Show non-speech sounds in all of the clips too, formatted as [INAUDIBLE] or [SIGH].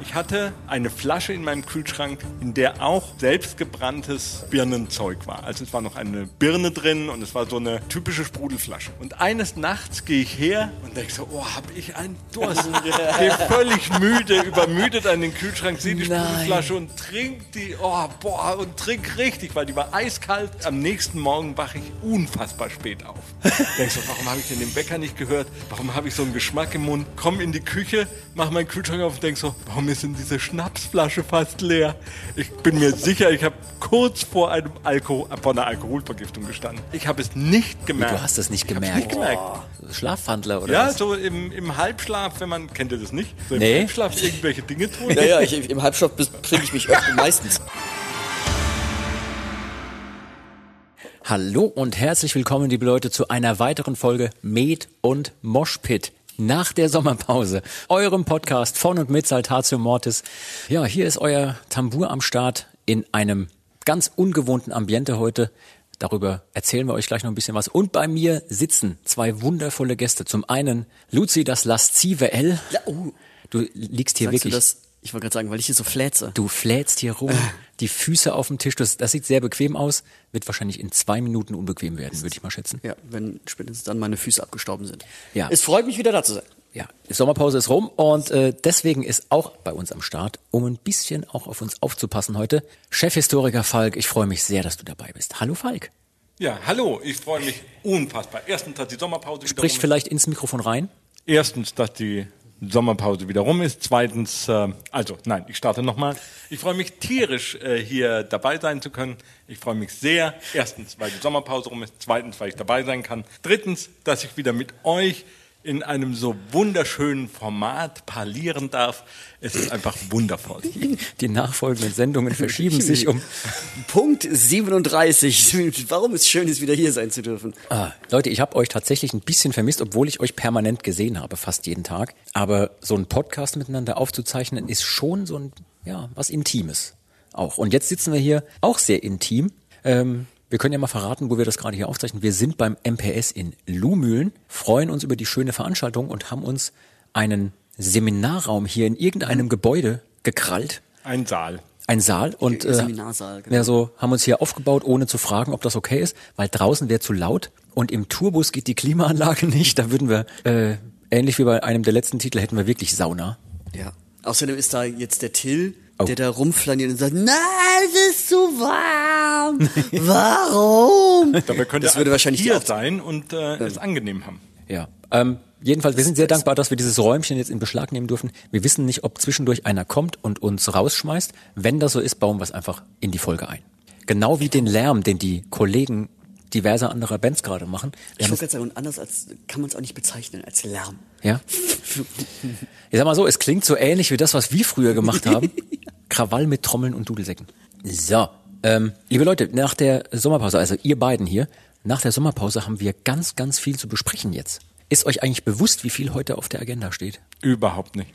Ich hatte eine Flasche in meinem Kühlschrank, in der auch selbstgebranntes Birnenzeug war. Also es war noch eine Birne drin und es war so eine typische Sprudelflasche. Und eines Nachts gehe ich her und denke so, oh, habe ich einen Durst. [LAUGHS] gehe völlig müde, übermüdet an den Kühlschrank, sehe die. Sprudelflasche und trink die, oh, boah, und trink richtig, weil die war eiskalt. Am nächsten Morgen wache ich unfassbar spät auf. [LAUGHS] Denkst so, warum habe ich denn den Bäcker nicht gehört? Warum habe ich so einen Geschmack im Mund? Komm in die Küche, mach meinen Kühlschrank auf und denk so, warum ist denn diese Schnapsflasche fast leer? Ich bin mir sicher, ich habe kurz vor einem Alko vor einer Alkoholvergiftung gestanden. Ich habe es nicht gemerkt. Du hast es nicht gemerkt. Nicht gemerkt. Schlafwandler oder Ja, was? so im, im Halbschlaf, wenn man, kennt ihr das nicht? So im Nee. Halbschlaf irgendwelche Dinge tun. Naja, ich, im Halbstoff trinke ich mich öfter, [LAUGHS] meistens. Hallo und herzlich willkommen, liebe Leute, zu einer weiteren Folge Med und Moshpit. Nach der Sommerpause, eurem Podcast von und mit Saltatio Mortis. Ja, hier ist euer Tambour am Start in einem ganz ungewohnten Ambiente heute. Darüber erzählen wir euch gleich noch ein bisschen was. Und bei mir sitzen zwei wundervolle Gäste. Zum einen Luzi, das laszive L. Ja, oh. Du liegst hier Sagst wirklich. Ich wollte gerade sagen, weil ich hier so flätze. Du flätst hier rum, die Füße auf dem Tisch. Das, das sieht sehr bequem aus. Wird wahrscheinlich in zwei Minuten unbequem werden, würde ich mal schätzen. Ja, wenn spätestens dann meine Füße abgestorben sind. Ja. Es freut mich wieder da zu sein. Ja, die Sommerpause ist rum und äh, deswegen ist auch bei uns am Start, um ein bisschen auch auf uns aufzupassen heute, Chefhistoriker Falk. Ich freue mich sehr, dass du dabei bist. Hallo Falk. Ja, hallo, ich freue mich unfassbar. Erstens, dass die Sommerpause Sprich vielleicht ins Mikrofon rein. Erstens, dass die Sommerpause wieder rum ist. Zweitens, äh, also nein, ich starte nochmal. Ich freue mich tierisch, äh, hier dabei sein zu können. Ich freue mich sehr. Erstens, weil die Sommerpause rum ist. Zweitens, weil ich dabei sein kann. Drittens, dass ich wieder mit euch in einem so wunderschönen Format parlieren darf. Es ist einfach wundervoll. Die nachfolgenden Sendungen verschieben sich um. [LAUGHS] Punkt 37. Warum es schön ist, wieder hier sein zu dürfen. Ah, Leute, ich habe euch tatsächlich ein bisschen vermisst, obwohl ich euch permanent gesehen habe, fast jeden Tag. Aber so ein Podcast miteinander aufzuzeichnen, ist schon so ein, ja, was Intimes auch. Und jetzt sitzen wir hier auch sehr intim. Ähm, wir können ja mal verraten, wo wir das gerade hier aufzeichnen. Wir sind beim MPS in Luhmühlen, freuen uns über die schöne Veranstaltung und haben uns einen Seminarraum hier in irgendeinem Gebäude gekrallt. Ein Saal. Ein Saal und äh, Seminarsaal, genau. ja, so haben uns hier aufgebaut, ohne zu fragen, ob das okay ist, weil draußen wäre zu laut und im Tourbus geht die Klimaanlage [LAUGHS] nicht. Da würden wir äh, ähnlich wie bei einem der letzten Titel hätten wir wirklich Sauna. Ja. Außerdem ist da jetzt der Till, Oh. der da rumflaniert und sagt, nein, es ist zu warm. [LAUGHS] Warum? Dabei könnte das würde wahrscheinlich hier sein und äh, es angenehm haben. Ja. Ähm, jedenfalls, wir sind sehr dankbar, dass wir dieses Räumchen jetzt in Beschlag nehmen dürfen. Wir wissen nicht, ob zwischendurch einer kommt und uns rausschmeißt. Wenn das so ist, bauen wir es einfach in die Folge ein. Genau wie den Lärm, den die Kollegen diverser anderer Bands gerade machen. Wir Ich wollte gerade sagen, und anders als kann man es auch nicht bezeichnen als Lärm. Ja. [LAUGHS] Ich sag mal so, es klingt so ähnlich wie das, was wir früher gemacht haben. [LAUGHS] Krawall mit Trommeln und Dudelsäcken. So, ähm, liebe Leute, nach der Sommerpause, also ihr beiden hier, nach der Sommerpause haben wir ganz, ganz viel zu besprechen jetzt. Ist euch eigentlich bewusst, wie viel heute auf der Agenda steht? Überhaupt nicht.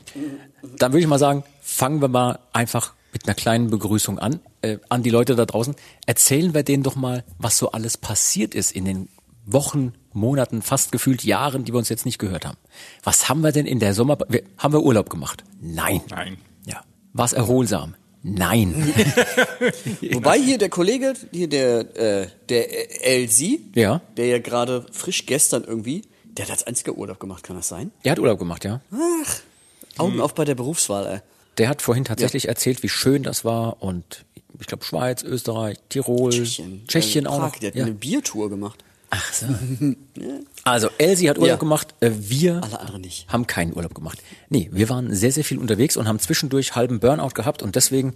Dann würde ich mal sagen, fangen wir mal einfach mit einer kleinen Begrüßung an, äh, an die Leute da draußen. Erzählen wir denen doch mal, was so alles passiert ist in den Wochen, Monaten, fast gefühlt Jahren, die wir uns jetzt nicht gehört haben. Was haben wir denn in der Sommer... Wir, haben wir Urlaub gemacht? Nein. Nein. Ja. War es erholsam? Nein. [LAUGHS] Wobei hier der Kollege, hier der, äh, der Elsie, Ja. der ja gerade frisch gestern irgendwie, der hat als einziger Urlaub gemacht, kann das sein? Er hat Urlaub gemacht, ja. Augen auf bei der Berufswahl, ey. Der hat vorhin tatsächlich erzählt, wie schön das war und ich glaube Schweiz, Österreich, Tirol, Tschechien. Tschechien äh, auch Prag, noch. Der hat Ja. eine Biertour gemacht. Ach so. [LAUGHS] Also Elsie hat Urlaub Ja. gemacht, äh, wir Alle anderen nicht. haben keinen Urlaub gemacht. Nee, wir waren sehr, sehr viel unterwegs und haben zwischendurch halben Burnout gehabt und deswegen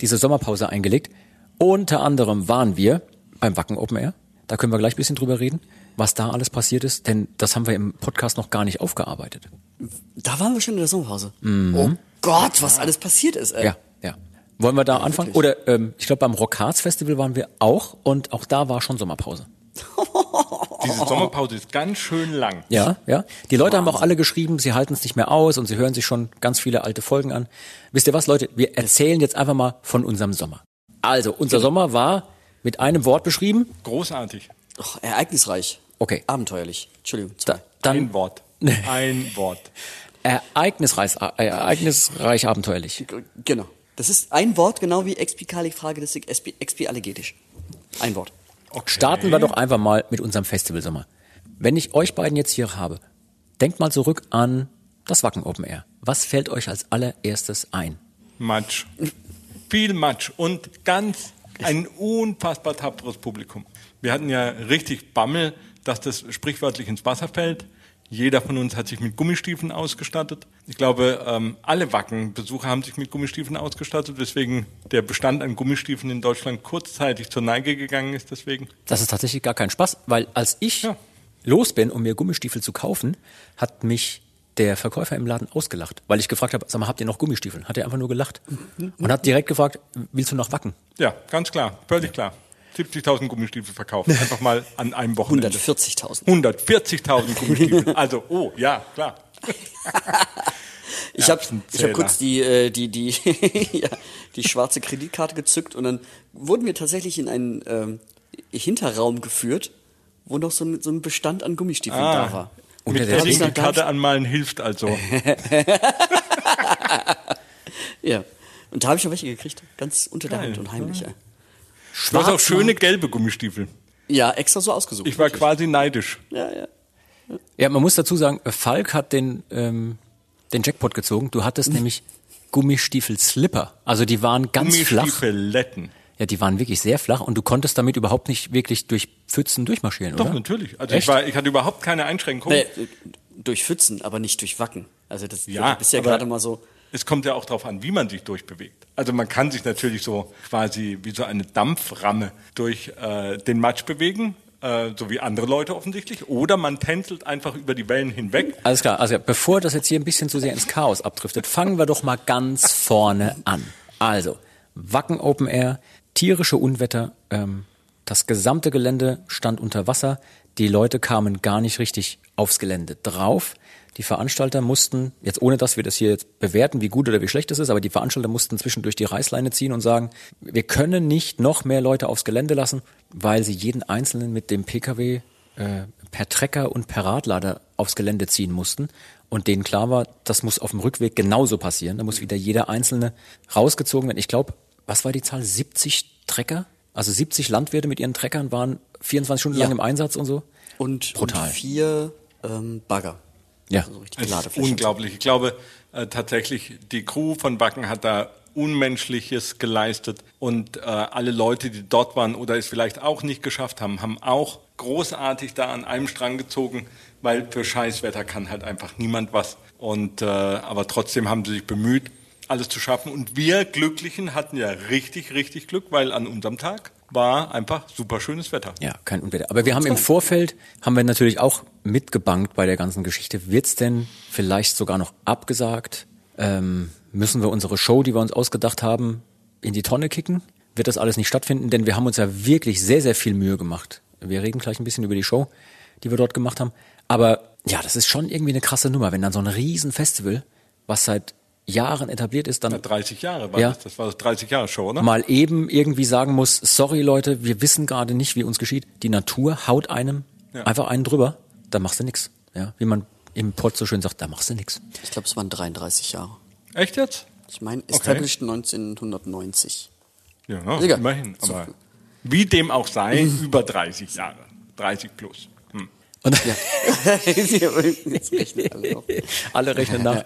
diese Sommerpause eingelegt. Unter anderem waren wir beim Wacken Open Air. Da können wir gleich ein bisschen drüber reden, was da alles passiert ist, denn das haben wir im Podcast noch gar nicht aufgearbeitet. Da waren wir schon in der Sommerpause. Oh Gott, was alles passiert ist, ey. Ja, ja. Wollen wir da anfangen? wirklich. Oder ähm, ich glaube beim Rock Hearts Festival waren wir auch und auch da war schon Sommerpause. Diese Sommerpause ist ganz schön lang. Ja, ja. Die Leute haben auch alle geschrieben, sie halten es nicht mehr aus und sie hören sich schon ganz viele alte Folgen an. Wisst ihr was, Leute? Wir erzählen jetzt einfach mal von unserem Sommer. Also, unser Sommer war mit einem Wort beschrieben. Großartig. Och, ereignisreich. Okay. Abenteuerlich. Entschuldigung. zwei. Dann Ein Wort. Ein Wort. ereignisreich, äh, ereignisreich abenteuerlich. Genau. Das ist ein Wort, genau wie Expicalicfragistik, expi, expiallegetisch. Ein Wort. Starten wir doch einfach mal mit unserem Festivalsommer. Wenn ich euch beiden jetzt hier habe, denkt mal zurück an das Wacken Open Air. Was fällt euch als allererstes ein? Matsch. Viel Matsch und ganz ein unfassbar tapferes Publikum. Wir hatten ja richtig Bammel, dass das sprichwörtlich ins Wasser fällt. Jeder von uns hat sich mit Gummistiefeln ausgestattet. Ich glaube, ähm, alle Wacken-Besucher haben sich mit Gummistiefeln ausgestattet, weswegen der Bestand an Gummistiefeln in Deutschland kurzzeitig zur Neige gegangen ist. Deswegen. Das ist tatsächlich gar kein Spaß, weil als ich Ja. los bin, um mir Gummistiefel zu kaufen, hat mich der Verkäufer im Laden ausgelacht, weil ich gefragt habe, sag mal, habt ihr noch Gummistiefel? Hat er einfach nur gelacht und hat direkt gefragt, willst du noch Wacken? Ja, ganz klar, völlig klar. 70.000 Gummistiefel verkauft. [LAUGHS] Einfach mal an einem Wochenende. 140.000. 140.000 Gummistiefel. [LAUGHS] Also, oh, ja, klar. [LAUGHS] Ich habe hab kurz die, äh, die, die, ja, die schwarze Kreditkarte gezückt und dann wurden wir tatsächlich in einen ähm, Hinterraum geführt, wo noch so ein, so ein Bestand an Gummistiefeln Ah. da war. Und Mit der- der hab ich linken gesagt, Karte anmalen hilft also. Ja. Und da habe ich auch welche gekriegt. Ganz unter der. Hand und heimlich. Ja, Du hast auch schöne gelbe Gummistiefel. ja extra so ausgesucht. Ich war quasi neidisch. ja, ja. Ja, man muss dazu sagen, Falk hat den, ähm, den Jackpot gezogen. Du hattest [LAUGHS] nämlich Gummistiefel-Slipper. Also die waren ganz flach. Gummistiefeletten. Ja, die waren wirklich sehr flach und du konntest damit überhaupt nicht wirklich durch Pfützen durchmarschieren, Doch, oder? natürlich. Also Echt? ich, war, ich hatte überhaupt keine Einschränkung. Nee, durch Pfützen, aber nicht durch Wacken. Also das Ja, du bist ja gerade mal so. Es kommt ja auch darauf an, wie man sich durchbewegt. Also man kann sich natürlich so quasi wie so eine Dampframme durch äh, den Matsch bewegen, äh, so wie andere Leute offensichtlich. Oder man tänzelt einfach über die Wellen hinweg. Alles klar, also bevor das jetzt hier ein bisschen zu sehr ins Chaos abdriftet, fangen wir doch mal ganz vorne an. Also, Wacken Open Air, tierische Unwetter, ähm, das gesamte Gelände stand unter Wasser, die Leute kamen gar nicht richtig aufs Gelände drauf. Die Veranstalter mussten, jetzt ohne dass wir das hier jetzt bewerten, wie gut oder wie schlecht es ist, aber die Veranstalter mussten zwischendurch die Reißleine ziehen und sagen, wir können nicht noch mehr Leute aufs Gelände lassen, weil sie jeden Einzelnen mit dem Pkw äh, per Trecker und per Radlader aufs Gelände ziehen mussten. Und denen klar war, das muss auf dem Rückweg genauso passieren. Da muss wieder jeder Einzelne rausgezogen werden. Ich glaube, was war die Zahl? 70 Trecker? Also 70 Landwirte mit ihren Treckern waren 24 Stunden Ja. lang im Einsatz und so. Und, Brutal. und vier ähm, Bagger. Ja. Also so richtig Es ist unglaublich. Ich glaube äh, tatsächlich, die Crew von Backen hat da Unmenschliches geleistet und äh, alle Leute, die dort waren oder es vielleicht auch nicht geschafft haben, haben auch großartig da an einem Strang gezogen, weil für Scheißwetter kann halt einfach niemand was. Und äh, aber trotzdem haben sie sich bemüht, alles zu schaffen. Und wir Glücklichen hatten ja richtig, richtig Glück, weil an unserem Tag war einfach super schönes Wetter. Ja, kein Unwetter. Aber wir haben im Vorfeld, haben wir natürlich auch mitgebankt bei der ganzen Geschichte. Wird's denn vielleicht sogar noch abgesagt? Ähm, müssen wir unsere Show, die wir uns ausgedacht haben, in die Tonne kicken? Wird das alles nicht stattfinden? Denn wir haben uns ja wirklich sehr, sehr viel Mühe gemacht. Wir reden gleich ein bisschen über die Show, die wir dort gemacht haben. Aber ja, das ist schon irgendwie eine krasse Nummer, wenn dann so ein Riesenfestival, was seit Jahren etabliert ist, dann 30 Jahre war Ja. das. Das war das 30 Jahre Show, oder? mal eben irgendwie sagen muss, sorry Leute, wir wissen gerade nicht, wie uns geschieht. Die Natur haut einem Ja. einfach einen drüber, da machst du nix. Ja, wie man im Pott so schön sagt, da machst du nix. Ich glaube, es waren 33 Jahre. Echt jetzt? Ich meine, established 1990. Ja, Egal. immerhin. Aber wie dem auch sei, [LAUGHS] über 30 Jahre. 30 plus. Hm. Und [LAUGHS] Jetzt rechnen alle noch. [LAUGHS] alle rechnen nach.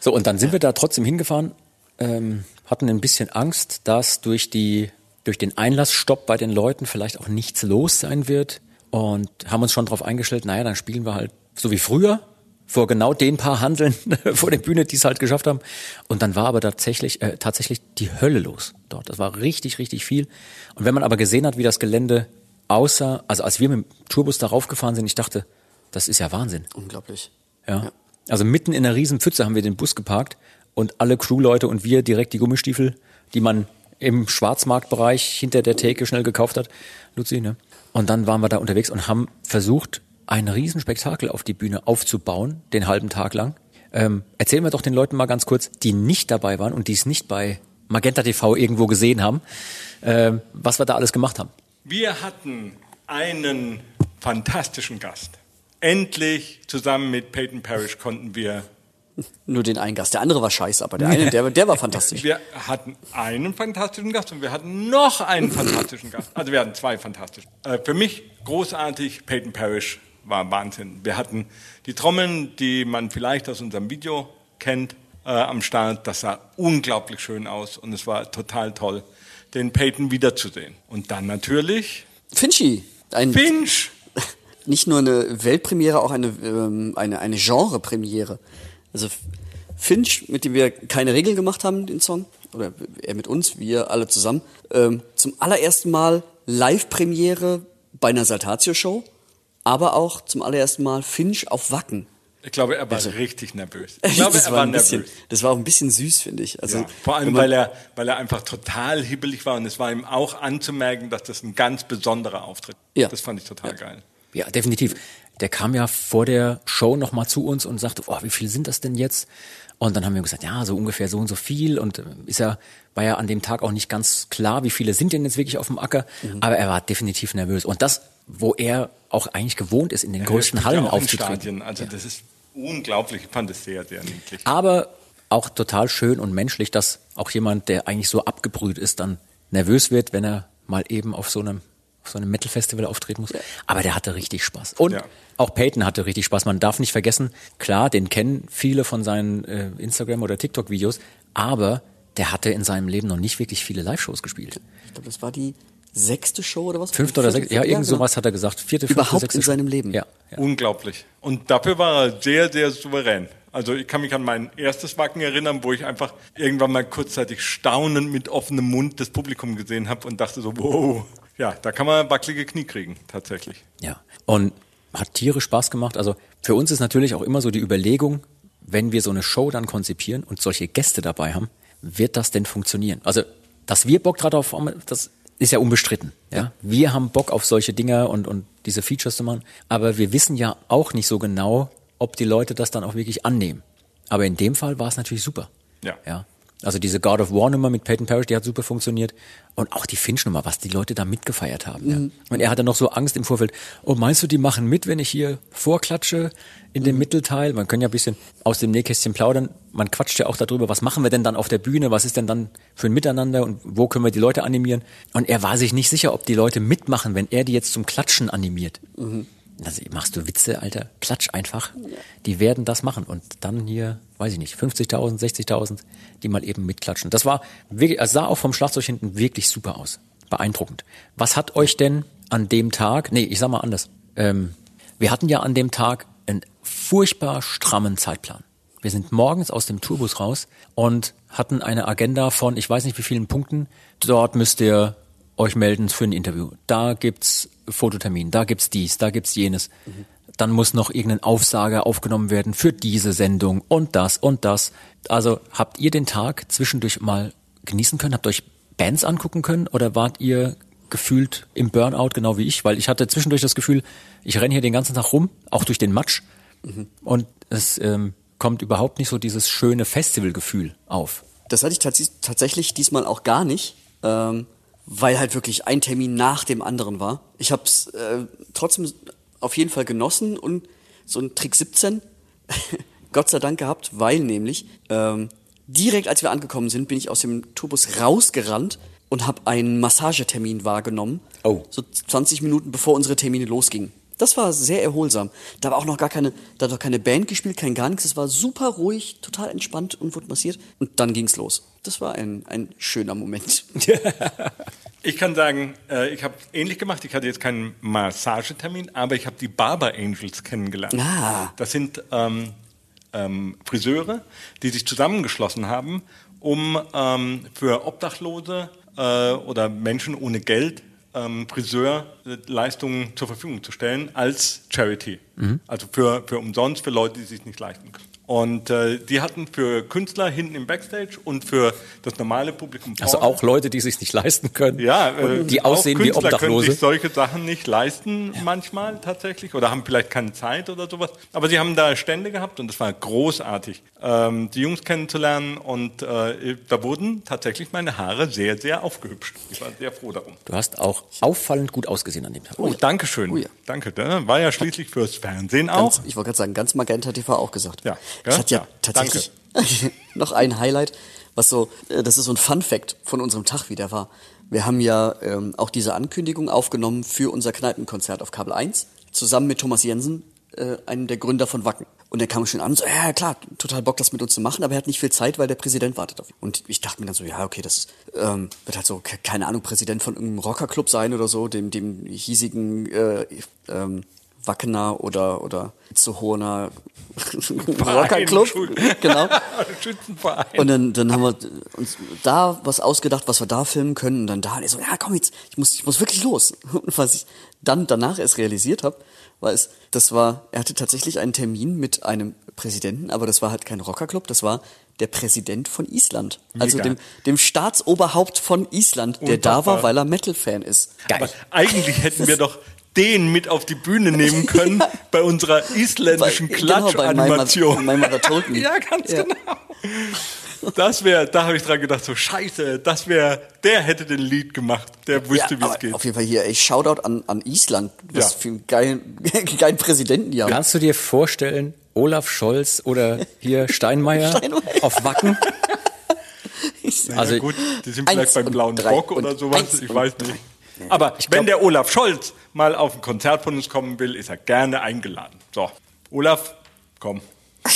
So, und dann sind wir da trotzdem hingefahren, ähm, hatten ein bisschen Angst, dass durch die durch den Einlassstopp bei den Leuten vielleicht auch nichts los sein wird und haben uns schon darauf eingestellt, naja, dann spielen wir halt so wie früher, vor genau den paar Handeln [LAUGHS] vor der Bühne, die es halt geschafft haben. Und dann war aber tatsächlich, äh, tatsächlich die Hölle los dort. Das war richtig, richtig viel. Und wenn man aber gesehen hat, wie das Gelände aussah, also als wir mit dem Tourbus darauf gefahren sind, ich dachte, das ist ja Wahnsinn. Unglaublich. Ja. Also mitten in einer riesen Pfütze haben wir den Bus geparkt und alle Crewleute und wir direkt die Gummistiefel, die man im Schwarzmarktbereich hinter der Theke schnell gekauft hat. Luzi, ne? Und dann waren wir da unterwegs und haben versucht, ein Riesenspektakel auf die Bühne aufzubauen, den halben Tag lang. Ähm, erzählen wir doch den Leuten mal ganz kurz, die nicht dabei waren und die es nicht bei Magenta TV irgendwo gesehen haben, ähm, was wir da alles gemacht haben. Wir hatten einen fantastischen Gast. Endlich zusammen mit Peyton Parrish konnten wir. Nur den einen Gast. Der andere war scheiße, aber der eine, der, der war fantastisch. Wir hatten einen fantastischen Gast und wir hatten noch einen fantastischen Gast. Also wir hatten zwei fantastische. Äh, für mich großartig, Peyton Parrish war Wahnsinn. Wir hatten die Trommeln, die man vielleicht aus unserem Video kennt, äh, am Start. Das sah unglaublich schön aus und es war total toll, den Peyton wiederzusehen. Und dann natürlich Finchi. Ein, Finch. Nicht nur eine Weltpremiere, auch eine, ähm, eine, eine Genrepremiere. Also Finch, mit dem wir keine Regeln gemacht haben, den Song, oder er mit uns, wir alle zusammen, ähm, zum allerersten Mal Live-Premiere bei einer Saltatio-Show, aber auch zum allerersten Mal Finch auf Wacken. Ich glaube, er war richtig nervös. [LAUGHS] Ich glaube, das, er war ein bisschen, nervös. das war auch ein bisschen süß, finde ich. Also, Ja, vor allem, man- weil er, weil er einfach total hibbelig war und es war ihm auch anzumerken, dass das ein ganz besonderer Auftritt Ja. Das fand ich total geil. Ja, definitiv. Der kam ja vor der Show nochmal zu uns und sagte, oh, wie viele sind das denn jetzt? Und dann haben wir gesagt, ja, so ungefähr so und so viel. Und äh, ist ja, war ja an dem Tag auch nicht ganz klar, wie viele sind denn jetzt wirklich auf dem Acker. Aber er war definitiv nervös. Und das, wo er auch eigentlich gewohnt ist, in den Er größten Hallen ja aufzutreten. Also das ist unglaublich. Ich fand es sehr, sehr niedlich. Aber auch total schön und menschlich, dass auch jemand, der eigentlich so abgebrüht ist, dann nervös wird, wenn er mal eben auf so einem so einem Metal-Festival auftreten muss. Aber der hatte richtig Spaß. Und Ja. auch Peyton hatte richtig Spaß. Man darf nicht vergessen, klar, den kennen viele von seinen äh, Instagram- oder TikTok-Videos, aber der hatte in seinem Leben noch nicht wirklich viele Live-Shows gespielt. Ich glaube, das war die sechste Show oder was? Fünfte oder sechste, ja, irgend genau. sowas hat er gesagt. Vierte, fünfte, Überhaupt sechste in seinem Leben. Ja, ja. Unglaublich. Und dafür war er sehr, sehr souverän. Also ich kann mich an mein erstes Wacken erinnern, wo ich einfach irgendwann mal kurzzeitig staunend mit offenem Mund das Publikum gesehen habe und dachte so, wow, ja, da kann man wackelige Knie kriegen, tatsächlich. Ja. Und hat tierisch Spaß gemacht. Also für uns ist natürlich auch immer so die Überlegung, wenn wir so eine Show dann konzipieren und solche Gäste dabei haben, wird das denn funktionieren? Also, dass wir Bock drauf haben, das ist ja unbestritten. Ja? Wir haben Bock auf solche Dinger und, und diese Features zu machen. Aber wir wissen ja auch nicht so genau, ob die Leute das dann auch wirklich annehmen. Aber in dem Fall war es natürlich super. Ja. Ja. Also diese God of War Nummer mit Peyton Parrish, die hat super funktioniert. Und auch die Finch Nummer, was die Leute da mitgefeiert haben. Ja. Und er hatte noch so Angst im Vorfeld. Oh, meinst du, die machen mit, wenn ich hier vorklatsche in dem Mittelteil? Man kann ja ein bisschen aus dem Nähkästchen plaudern. Man quatscht ja auch darüber, was machen wir denn dann auf der Bühne? Was ist denn dann für ein Miteinander? Und wo können wir die Leute animieren? Und er war sich nicht sicher, ob die Leute mitmachen, wenn er die jetzt zum Klatschen animiert. Also, machst du Witze, Alter? Klatsch einfach. Die werden das machen. Und dann hier, weiß ich nicht, 50.000, 60.000, die mal eben mitklatschen. Das war wirklich, sah auch vom Schlagzeug hinten wirklich super aus. Beeindruckend. Was hat euch denn an dem Tag, nee, ich sag mal anders. Ähm, wir hatten ja an dem Tag einen furchtbar strammen Zeitplan. Wir sind morgens aus dem Tourbus raus und hatten eine Agenda von, ich weiß nicht wie vielen Punkten. Dort müsst ihr euch melden für ein Interview. Da gibt's Fototermin, da gibt's dies, da gibt's jenes. Dann muss noch irgendein Aufsager aufgenommen werden für diese Sendung und das und das. Also habt ihr den Tag zwischendurch mal genießen können? Habt euch Bands angucken können oder wart ihr gefühlt im Burnout genau wie ich? Weil ich hatte zwischendurch das Gefühl, ich renne hier den ganzen Tag rum, auch durch den Matsch und es ähm, kommt überhaupt nicht so dieses schöne Festivalgefühl auf. Das hatte ich tats tatsächlich diesmal auch gar nicht, ähm, weil halt wirklich ein Termin nach dem anderen war. Ich habe es äh, trotzdem auf jeden Fall genossen und so ein Trick 17 [LAUGHS] Gott sei Dank gehabt, weil nämlich ähm, direkt als wir angekommen sind, bin ich aus dem Tourbus rausgerannt und habe einen Massagetermin wahrgenommen. Oh. So 20 Minuten bevor unsere Termine losgingen. Das war sehr erholsam. Da war auch noch gar keine, da hat noch keine Band gespielt, kein gar nichts. Es war super ruhig, total entspannt und wurde massiert. Und dann ging's los. Das war ein, ein schöner Moment. [LAUGHS] [LAUGHS] Ich kann sagen, äh, ich habe ähnlich gemacht. Ich hatte jetzt keinen Massagetermin, aber ich habe die Barber Angels kennengelernt. Ah. Das sind ähm, ähm, Friseure, die sich zusammengeschlossen haben, um ähm, für Obdachlose äh, oder Menschen ohne Geld ähm, Friseurleistungen zur Verfügung zu stellen als Charity. Also für, für umsonst, für Leute, die sich nicht leisten können. Und äh, die hatten für Künstler hinten im Backstage und für das normale Publikum Also vorne- auch Leute, die sich nicht leisten können. ja, äh, die auch aussehen wie Künstler können Obdachlose. sich solche Sachen nicht leisten manchmal tatsächlich oder haben vielleicht keine Zeit oder sowas. Aber sie haben da Stände gehabt und das war großartig, ähm, die Jungs kennenzulernen und äh, da wurden tatsächlich meine Haare sehr, sehr aufgehübscht. Ich war sehr froh darum. Du hast auch auffallend gut ausgesehen an dem Tag. Oh, danke schön. Oh ja. Danke. Da war ja schließlich fürs Fernsehen auch. Ganz, ich wollte gerade sagen, ganz Magenta TV auch gesagt. Ja, Ich hatte ja, ja, tatsächlich [LAUGHS] noch ein Highlight, was so, äh, das ist so ein Fun Fact von unserem Tag wieder war. Wir haben ja ähm, auch diese Ankündigung aufgenommen für unser Kneipenkonzert auf Kabel 1, zusammen mit Thomas Jensen, äh, einem der Gründer von Wacken. Und er kam schon an und so, ja klar, total Bock, das mit uns zu machen, aber er hat nicht viel Zeit, weil der Präsident wartet auf ihn. Und ich dachte mir dann so, ja, okay, das ähm, wird halt so, ke- keine Ahnung, Präsident von irgendeinem Rockerclub sein oder so, dem, dem hiesigen äh, ähm, Wackener oder, oder Zuhoner [LAUGHS] Rockerclub. Genau. [LAUGHS] Schützenverein. Und dann, dann haben wir uns da was ausgedacht, was wir da filmen können. Und dann da, und ich so, ja komm jetzt, ich muss, ich muss wirklich los. [LAUGHS] Und was ich dann danach erst realisiert habe, war es, das war, er hatte tatsächlich einen Termin mit einem Präsidenten, aber das war halt kein Rockerclub, das war der Präsident von Island. Also Mega. dem, dem Staatsoberhaupt von Island, der da war, weil er Metal-Fan ist. Aber eigentlich hätten wir doch den mit auf die Bühne nehmen können [LAUGHS] bei unserer isländischen Bei- genau, bei Klatschanimation. Me. [LAUGHS] ja, ganz Ja. genau. Das wäre, da habe ich dran gedacht, so scheiße, das wäre, der hätte den Lied gemacht, der wüsste, wie aber es geht. Auf jeden Fall hier, ey, Shoutout an, an Island. Was Ja. für einen geilen, [LAUGHS] geilen Präsidenten die haben. Kannst du dir vorstellen, Olaf Scholz oder hier Steinmeier, Steinmeier. auf Wacken? also- ja, gut, die sind vielleicht beim blauen drei und oder sowas, ich weiß nicht. Aber wenn der Olaf Scholz mal auf ein Konzert von uns kommen will, ist er gerne eingeladen. So, Olaf, komm. [LAUGHS]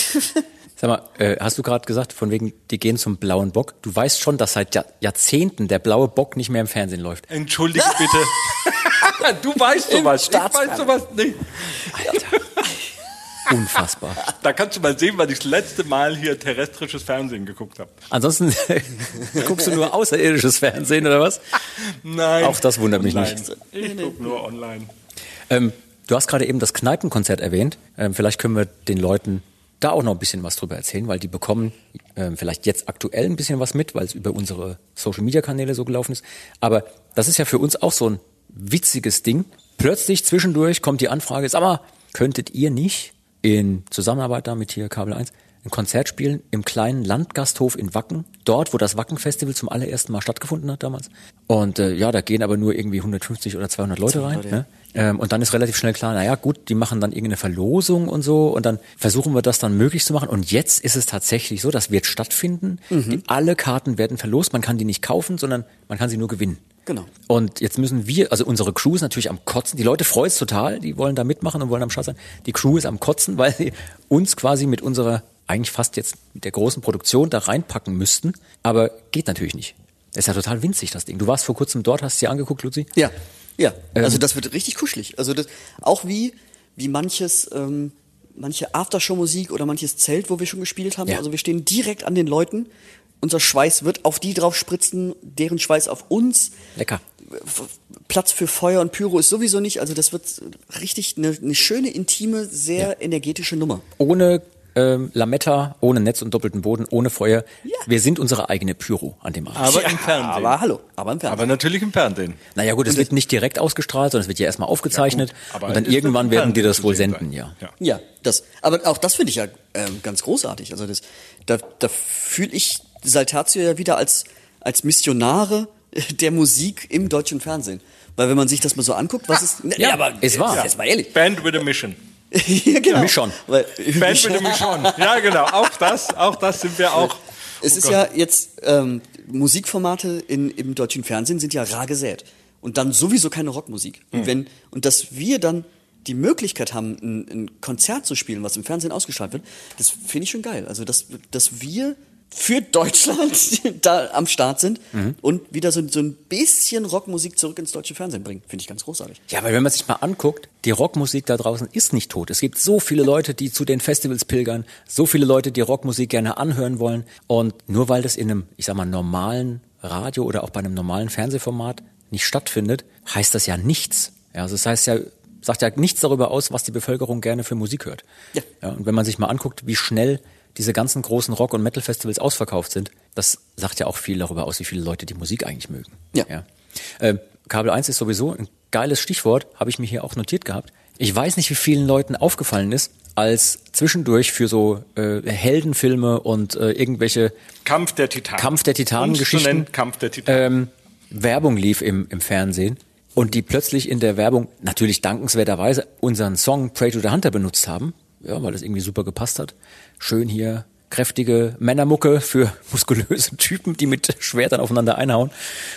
Sag mal, äh, hast du gerade gesagt, von wegen, die gehen zum blauen Bock? Du weißt schon, dass seit Jahr Jahrzehnten der blaue Bock nicht mehr im Fernsehen läuft. Entschuldige bitte. [LAUGHS] du weißt sowas, ich weiß sowas nicht. Unfassbar. Da kannst du mal sehen, wann ich das letzte Mal hier terrestrisches Fernsehen geguckt habe. Ansonsten [LAUGHS] guckst du nur außerirdisches Fernsehen oder was? Nein. Auch das wundert mich Nein. nicht. Ich gucke nur online. Ähm, du hast gerade eben das Kneipenkonzert erwähnt. Ähm, vielleicht können wir den Leuten da auch noch ein bisschen was drüber erzählen, weil die bekommen ähm, vielleicht jetzt aktuell ein bisschen was mit, weil es über unsere Social-Media-Kanäle so gelaufen ist. Aber das ist ja für uns auch so ein witziges Ding. Plötzlich zwischendurch kommt die Anfrage, sag mal, könntet ihr nicht in Zusammenarbeit da mit hier Kabel 1 ein Konzert spielen im kleinen Landgasthof in Wacken, dort, wo das Wacken-Festival zum allerersten Mal stattgefunden hat damals. Und äh, ja, da gehen aber nur irgendwie 150 oder 200 Leute rein. Leute, ja. Ne? Ähm, und dann ist relativ schnell klar, naja gut, die machen dann irgendeine Verlosung und so und dann versuchen wir das dann möglich zu machen. Und jetzt ist es tatsächlich so, das wird stattfinden. Mhm. Die, alle Karten werden verlost, man kann die nicht kaufen, sondern man kann sie nur gewinnen. Genau. Und jetzt müssen wir, also unsere Crew ist natürlich am Kotzen. Die Leute freuen es total, die wollen da mitmachen und wollen am Start sein. Die Crew ist am Kotzen, weil sie uns quasi mit unserer, eigentlich fast jetzt mit der großen Produktion da reinpacken müssten. Aber geht natürlich nicht. Das ist ja total winzig, das Ding. Du warst vor kurzem dort, hast es dir angeguckt, Luzi? Ja, ja. Ähm, also das wird richtig kuschelig. Also das, auch wie, wie manches, ähm, manche Aftershow-Musik oder manches Zelt, wo wir schon gespielt haben. Ja. Also wir stehen direkt an den Leuten. Unser Schweiß wird auf die drauf spritzen, deren Schweiß auf uns. Lecker. Platz für Feuer und Pyro ist sowieso nicht. Also das wird richtig eine, eine schöne, intime, sehr energetische Nummer. Ohne ähm, Lametta, ohne Netz und doppelten Boden, ohne Feuer. Ja. Wir sind unsere eigene Pyro an dem Abend. Aber im Fernsehen. Aber hallo, aber im Fernsehen. Aber natürlich im Fernsehen. Naja gut, es wird nicht direkt ausgestrahlt, sondern es wird ja erstmal aufgezeichnet Ja, und dann irgendwann werden die das wohl senden, ja. Ja. Ja, das. Aber auch das finde ich ja ähm, ganz großartig. Also das, da, da fühle ich Saltatio ja wieder als als Missionare der Musik im deutschen Fernsehen. Weil wenn man sich das mal so anguckt, was ist. Ne, Ja, es war. Jetzt mal ehrlich. Band with a Mission. [LAUGHS] ja, genau. Mischon. Weil, Band with a Mission. Ja, genau. Auch das, auch das sind wir auch. Es Oh ist Gott. ja jetzt, ähm, Musikformate in, im deutschen Fernsehen sind ja rar gesät. Und dann sowieso keine Rockmusik. Hm. Und wenn, und dass wir dann die Möglichkeit haben, ein, ein Konzert zu spielen, was im Fernsehen ausgestrahlt wird, das finde ich schon geil. Also, dass, dass wir für Deutschland da am Start sind Mhm. und wieder so, so ein bisschen Rockmusik zurück ins deutsche Fernsehen bringen. Finde ich ganz großartig. Ja, weil wenn man sich mal anguckt, die Rockmusik da draußen ist nicht tot. Es gibt so viele Leute, die zu den Festivals pilgern, so viele Leute, die Rockmusik gerne anhören wollen. Und nur weil das in einem, ich sag mal, normalen Radio oder auch bei einem normalen Fernsehformat nicht stattfindet, heißt das ja nichts. Ja, also das heißt ja, sagt ja nichts darüber aus, was die Bevölkerung gerne für Musik hört. Ja. ja und wenn man sich mal anguckt, wie schnell diese ganzen großen Rock- und Metal-Festivals ausverkauft sind, das sagt ja auch viel darüber aus, wie viele Leute die Musik eigentlich mögen. Ja. Ähm, Kabel 1 ist sowieso ein geiles Stichwort, habe ich mir hier auch notiert gehabt. Ich weiß nicht, wie vielen Leuten aufgefallen ist, als zwischendurch für so äh, Heldenfilme und äh, irgendwelche Kampf der Titanen. Kampf der Titanen Geschichten. nennen, Kampf der Titanen. ähm, Werbung lief im, im Fernsehen und die plötzlich in der Werbung natürlich dankenswerterweise unseren Song Pray to the Hunter benutzt haben, ja, weil das irgendwie super gepasst hat. Schön hier kräftige Männermucke für [LAUGHS] muskulöse Typen, die mit Schwertern aufeinander einhauen.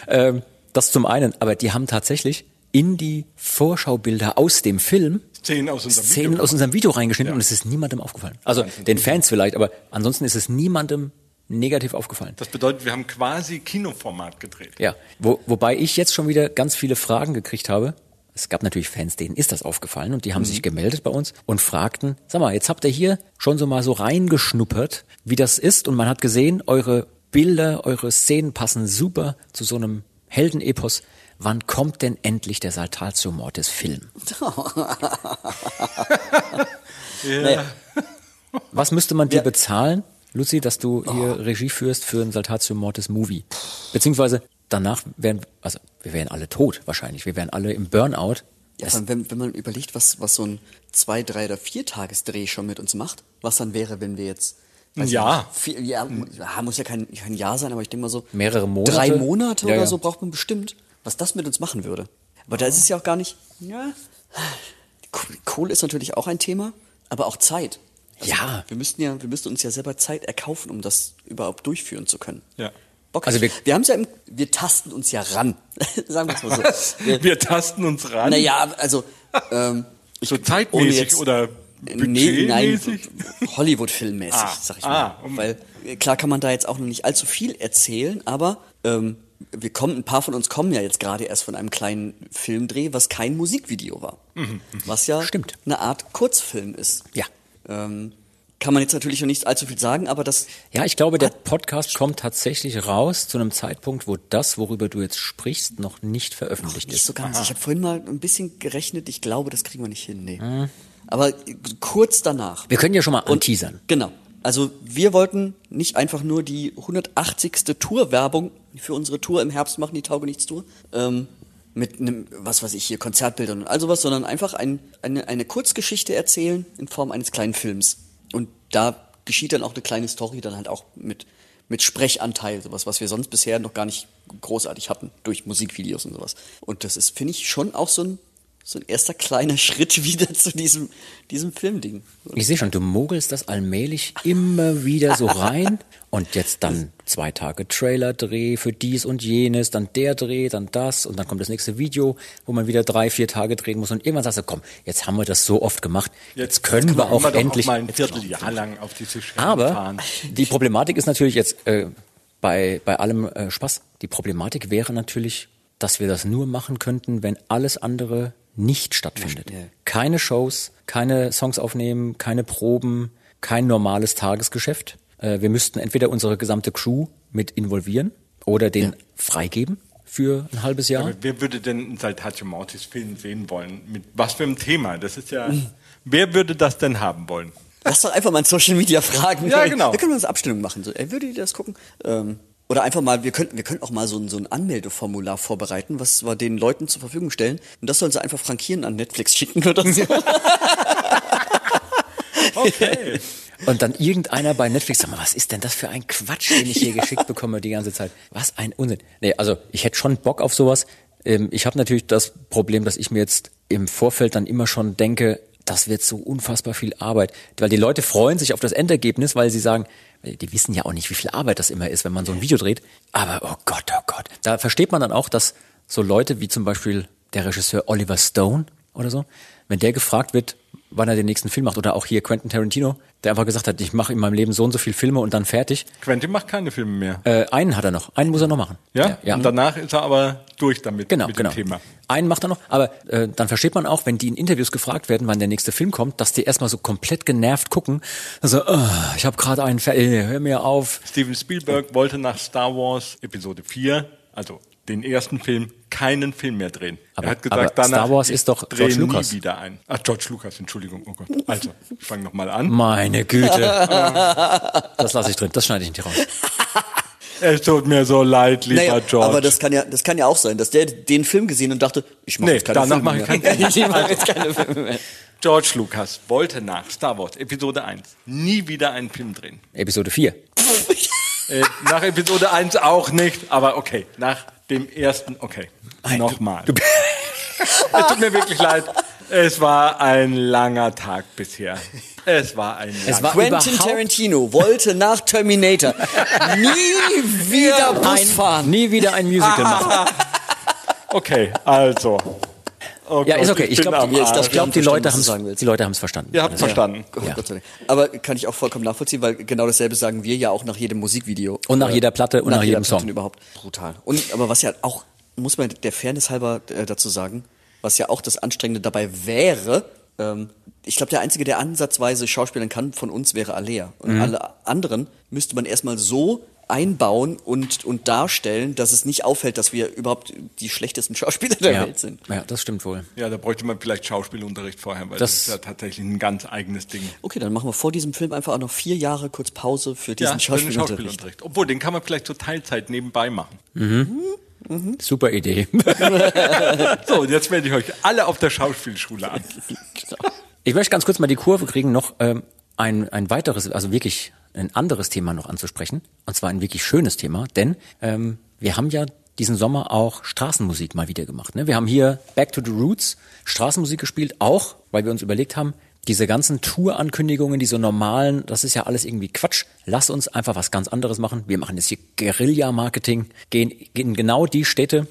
Ähm, das zum einen, aber die haben tatsächlich in die Vorschaubilder aus dem Film Szenen aus unserem Szenen Video aus unserem Video reingeschnitten Ja. und es ist niemandem aufgefallen. Also den Fans vielleicht, aber ansonsten ist es niemandem negativ aufgefallen. Das bedeutet, wir haben quasi Kinoformat gedreht. Ja, wo, wobei ich jetzt schon wieder ganz viele Fragen gekriegt habe. Es gab natürlich Fans, denen ist das aufgefallen und die haben sich gemeldet bei uns und fragten, sag mal, jetzt habt ihr hier schon so mal so reingeschnuppert, wie das ist und man hat gesehen, eure Bilder, eure Szenen passen super zu so einem Heldenepos. Wann kommt denn endlich der Saltatio Mortis Film? [LAUGHS] Naja, Was müsste man dir bezahlen, Luzi, dass du hier Regie führst für ein Saltatio Mortis Movie? Beziehungsweise danach wären, also wir wären alle tot wahrscheinlich. Wir wären alle im Burnout. ja, wenn, wenn man überlegt, was, was so ein zwei, drei oder vier Tagesdreh schon mit uns macht, was dann wäre, wenn wir jetzt weiß Jahr. nicht, Vier, ja, ja, muss ja kein, kein Jahr sein, aber ich denke mal so Mehrere Monate? drei Monate Ja, oder ja. so braucht man bestimmt, was das mit uns machen würde. Aber da ist es ja auch gar nicht. Ja, Koh- Kohle ist natürlich auch ein Thema, aber auch Zeit. Also Ja. Wir müssten ja, wir müssten uns ja selber Zeit erkaufen, um das überhaupt durchführen zu können. Ja. Bock Also wir- wir, haben ja, im, wir tasten uns ja ran, [LAUGHS] sagen wir es mal so. Wir, [LAUGHS] Wir tasten uns ran. naja, also ähm, ich, So zeitmäßig jetzt- oder Nee, nein? Hollywood-Filmmäßig, Ah, sag ich mal. ah, um- Weil äh, klar kann man da jetzt auch noch nicht allzu viel erzählen, aber ähm, wir kommen, ein paar von uns kommen ja jetzt gerade erst von einem kleinen Filmdreh, was kein Musikvideo war. Was ja Stimmt. eine Art Kurzfilm ist. Ja. Ähm, kann man jetzt natürlich noch nicht allzu viel sagen, aber das Ja, ich glaube, der Podcast kommt tatsächlich raus zu einem Zeitpunkt, wo das, worüber du jetzt sprichst, noch nicht veröffentlicht nicht ist. so ganz. Ich habe vorhin mal ein bisschen gerechnet, ich glaube, das kriegen wir nicht hin. Nee. Aber äh, kurz danach. Wir können ja schon mal Und- anteasern. Genau. Also wir wollten nicht einfach nur die 180. Tour-Werbung für unsere Tour im Herbst machen, die Taugenichts-Tour, ähm, mit einem, was weiß ich hier, Konzertbildern und all sowas, sondern einfach ein, eine, eine Kurzgeschichte erzählen in Form eines kleinen Films. Da geschieht dann auch eine kleine Story, dann halt auch mit, mit Sprechanteil, sowas, was wir sonst bisher noch gar nicht großartig hatten, durch Musikvideos und sowas. Und das ist, finde ich, schon auch so ein, so ein erster kleiner [LAUGHS] Schritt wieder zu diesem, diesem Filmding. Ich sehe schon, du mogelst das allmählich immer wieder so rein [LAUGHS] und jetzt dann zwei Tage Trailer-Dreh für dies und jenes, dann der Dreh, dann das und dann kommt das nächste Video, wo man wieder drei, vier Tage drehen muss und irgendwann sagst du, komm, jetzt haben wir das so oft gemacht, jetzt, können wir auch doch endlich. mal ein Vierteljahr lang auf diese Strecke Aber fahren. die Problematik ist natürlich jetzt äh, bei, bei allem äh, Spaß. Die Problematik wäre natürlich, dass wir das nur machen könnten, wenn alles andere nicht stattfindet. Ja. Keine Shows, keine Songs aufnehmen, keine Proben, kein normales Tagesgeschäft. Äh, wir müssten entweder unsere gesamte Crew mit involvieren oder den freigeben für ein halbes Jahr. Aber wer würde denn einen Saltatio Mortis Film sehen wollen? Mit was für einem Thema? Das ist ja. Wer würde das denn haben wollen? Lass doch einfach mal in Social Media fragen. Ja, genau. Wir können uns Abstimmung machen. So, ey, würdet ihr das gucken? Ähm, oder einfach mal, wir könnten, wir könnten auch mal so ein, so ein Anmeldeformular vorbereiten, was wir den Leuten zur Verfügung stellen. Und das sollen sie einfach frankieren an Netflix schicken oder so. [LAUGHS] Okay. Und dann irgendeiner bei Netflix, sag mal, was ist denn das für ein Quatsch, den ich hier [LAUGHS] geschickt bekomme die ganze Zeit? Was ein Unsinn. Nee, also ich hätte schon Bock auf sowas. Ähm, ich habe natürlich das Problem, dass ich mir jetzt im Vorfeld dann immer schon denke, das wird so unfassbar viel Arbeit. Weil die Leute freuen sich auf das Endergebnis, weil sie sagen, die wissen ja auch nicht, wie viel Arbeit das immer ist, wenn man so ein Video dreht. Aber oh Gott, oh Gott. Da versteht man dann auch, dass so Leute wie zum Beispiel der Regisseur Oliver Stone oder so, wenn der gefragt wird, wann er den nächsten Film macht, oder auch hier Quentin Tarantino, der einfach gesagt hat, ich mache in meinem Leben so und so viele Filme und dann fertig. Quentin macht keine Filme mehr. Äh, einen hat er noch, einen muss er noch machen. Ja? ja. Und danach ist er aber durch damit Genau, mit genau. dem Thema. Einen macht er noch, aber äh, dann versteht man auch, wenn die in Interviews gefragt werden, wann der nächste Film kommt, dass die erstmal so komplett genervt gucken. Also, oh, ich habe gerade einen, Fer- äh, hör mir auf. Steven Spielberg wollte nach Star Wars Episode 4, also den ersten Film keinen Film mehr drehen. Aber- er hat gesagt, aber danach Star Wars ist doch George Lucas. nie wieder ein. Ach, George Lucas, Entschuldigung. Oh Gott. Also, ich fange nochmal an. Meine Güte. [LAUGHS] das lasse ich drin, das schneide ich nicht raus. [LAUGHS] Es tut mir so leid, lieber Naja, George. aber das kann ja, das kann ja auch sein, dass der den Film gesehen und dachte, ich mache Nee, jetzt keine danach Filme mache ich mehr. keinen [LAUGHS] ich mache jetzt keine Filme mehr. George Lucas wollte nach Star Wars Episode 1 nie wieder einen Film drehen. Episode 4. Äh, nach Episode 1 auch nicht, aber okay, nach dem ersten, okay, nochmal. [LAUGHS] Es tut mir wirklich leid. Es war ein langer Tag bisher. Es war ein Es langer war Quentin Tarantino wollte nach Terminator [LAUGHS] nie wieder Bus fahren. nie wieder ein Musical [LAUGHS] machen. Okay, also. Oh Ja, Gott, ist okay. Ich bin glaube, ich glaub, die verstanden, Leute haben die Leute haben es verstanden. Ihr habt verstanden. Gott, Ja. Gott sei Dank. Aber kann ich auch vollkommen nachvollziehen, weil genau dasselbe sagen wir ja auch nach jedem Musikvideo. Und nach jeder Platte und nach jeder jedem Platte Song. überhaupt. Brutal. Und aber was ja auch, muss man der Fairness halber äh, dazu sagen, was ja auch das Anstrengende dabei wäre, ähm, ich glaube, der Einzige, der ansatzweise schauspielern kann von uns, wäre Alea. Und Mhm. alle anderen müsste man erstmal so einbauen und, und darstellen, dass es nicht auffällt, dass wir überhaupt die schlechtesten Schauspieler der Ja. Welt sind. ja, das stimmt wohl. Ja, da bräuchte man vielleicht Schauspielunterricht vorher, weil das, Das- ist ja tatsächlich ein ganz eigenes Ding. Okay, dann machen wir vor diesem Film einfach auch noch vier Jahre kurz Pause für diesen Ja, für den Schauspielunterricht. Schauspielunterricht. Obwohl, den kann man vielleicht zur Teilzeit nebenbei machen. Super Idee. So, und jetzt melde ich euch alle auf der Schauspielschule an. Ich möchte ganz kurz mal die Kurve kriegen, noch ähm, ein, ein weiteres, also wirklich ein anderes Thema noch anzusprechen. Und zwar ein wirklich schönes Thema, denn ähm, wir haben ja diesen Sommer auch Straßenmusik mal wieder gemacht. Ne? Wir haben hier Back to the Roots Straßenmusik gespielt, auch weil wir uns überlegt haben, diese ganzen Tour-Ankündigungen, diese normalen, das ist ja alles irgendwie Quatsch. Lass uns einfach was ganz anderes machen. Wir machen jetzt hier Guerilla-Marketing, gehen, in genau die Städte,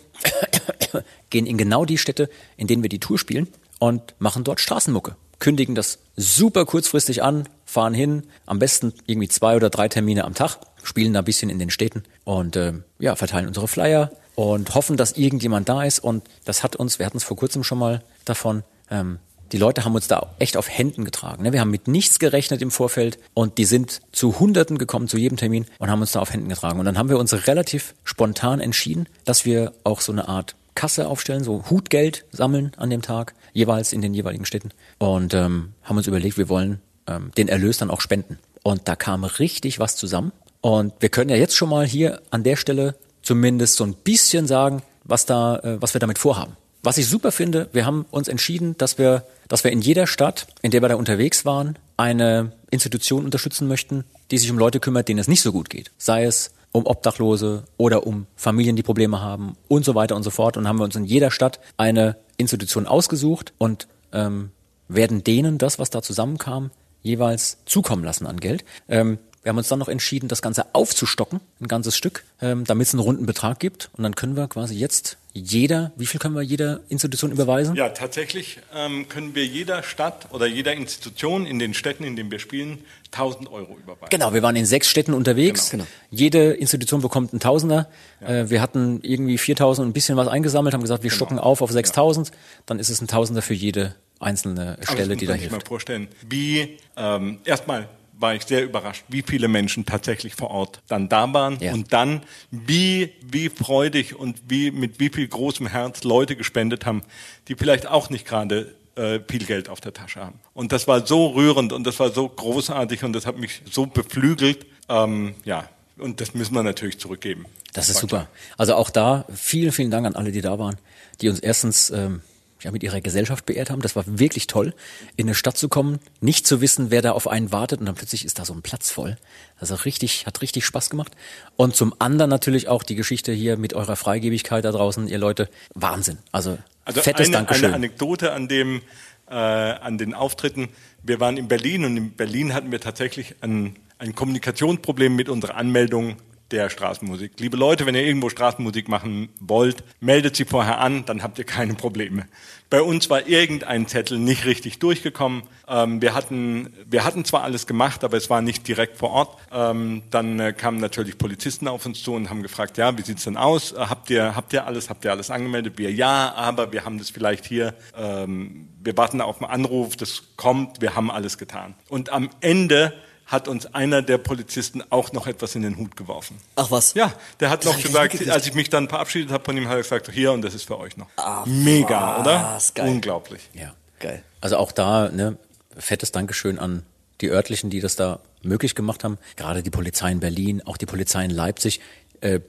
[COUGHS] gehen in genau die Städte, in denen wir die Tour spielen und machen dort Straßenmucke. Kündigen das super kurzfristig an, fahren hin, am besten irgendwie zwei oder drei Termine am Tag, spielen da ein bisschen in den Städten und äh, ja, verteilen unsere Flyer und hoffen, dass irgendjemand da ist. Und das hat uns, wir hatten es vor kurzem schon mal davon, ähm, die Leute haben uns da echt auf Händen getragen. Ne? Wir haben mit nichts gerechnet im Vorfeld und die sind zu Hunderten gekommen, zu jedem Termin und haben uns da auf Händen getragen. Und dann haben wir uns relativ spontan entschieden, dass wir auch so eine Art Kasse aufstellen, so Hutgeld sammeln an dem Tag, jeweils in den jeweiligen Städten. Und ähm, haben uns überlegt, wir wollen ähm, den Erlös dann auch spenden. Und da kam richtig was zusammen. Und wir können ja jetzt schon mal hier an der Stelle zumindest so ein bisschen sagen, was da, äh, was wir damit vorhaben. Was ich super finde, wir haben uns entschieden, dass wir, dass wir in jeder Stadt, in der wir da unterwegs waren, eine Institution unterstützen möchten, die sich um Leute kümmert, denen es nicht so gut geht. Sei es um Obdachlose oder um Familien, die Probleme haben und so weiter und so fort. Und haben wir uns in jeder Stadt eine Institution ausgesucht und ähm, werden denen das, was da zusammenkam, jeweils zukommen lassen an Geld. Ähm, wir haben uns dann noch entschieden, das Ganze aufzustocken, ein ganzes Stück, ähm, damit es einen runden Betrag gibt. Und dann können wir quasi jetzt jeder, wie viel können wir jeder Institution überweisen? Ja, tatsächlich ähm, können wir jeder Stadt oder jeder Institution in den Städten, in denen wir spielen, 1000 Euro überweisen. Genau, wir waren in sechs Städten unterwegs. Genau. Jede Institution bekommt einen Tausender. Äh, wir hatten irgendwie 4000 und ein bisschen was eingesammelt, haben gesagt, wir stocken auf auf 6000. Dann ist es ein Tausender für jede einzelne Stelle, muss die da man sich mal hilft. vorstellen, wie ähm, erstmal war ich sehr überrascht, wie viele Menschen tatsächlich vor Ort dann da waren Ja. und dann wie wie freudig und wie mit wie viel großem Herz Leute gespendet haben, die vielleicht auch nicht gerade äh, viel Geld auf der Tasche haben. Und das war so rührend und das war so großartig und das hat mich so beflügelt. Ähm, ja, und das müssen wir natürlich zurückgeben. Das ist super. Also auch da vielen, vielen Dank an alle, die da waren, die uns erstens ähm, ja, mit ihrer Gesellschaft beehrt haben. Das war wirklich toll, in eine Stadt zu kommen, nicht zu wissen, wer da auf einen wartet und dann plötzlich ist da so ein Platz voll. Also richtig, hat richtig Spaß gemacht. Und zum anderen natürlich auch die Geschichte hier mit eurer Freigebigkeit da draußen, ihr Leute, Wahnsinn. Also, Also fettes eine, Dankeschön. eine Anekdote an dem, äh, an den Auftritten. Wir waren in Berlin und in Berlin hatten wir tatsächlich ein, ein Kommunikationsproblem mit unserer Anmeldung der Straßenmusik. Liebe Leute, wenn ihr irgendwo Straßenmusik machen wollt, meldet sie vorher an, dann habt ihr keine Probleme. Bei uns war irgendein Zettel nicht richtig durchgekommen. Ähm, wir, hatten, wir hatten zwar alles gemacht, aber es war nicht direkt vor Ort. Ähm, dann äh, kamen natürlich Polizisten auf uns zu und haben gefragt, ja, wie sieht's denn aus? Äh, Habt ihr, habt ihr alles, habt ihr alles angemeldet? Wir ja, aber wir haben das vielleicht hier, ähm, wir warten auf einen Anruf, das kommt, wir haben alles getan. Und am Ende hat uns einer der Polizisten auch noch etwas in den Hut geworfen. Ach was? Ja, der hat noch hab ich gesagt, als ich mich dann verabschiedet habe von ihm, hat er gesagt, hier und das ist für euch noch. Mega, oder? was, geil. Unglaublich. Ja. Geil. Also auch da, ne, fettes Dankeschön an die örtlichen, die das da möglich gemacht haben. Gerade die Polizei in Berlin, auch die Polizei in Leipzig,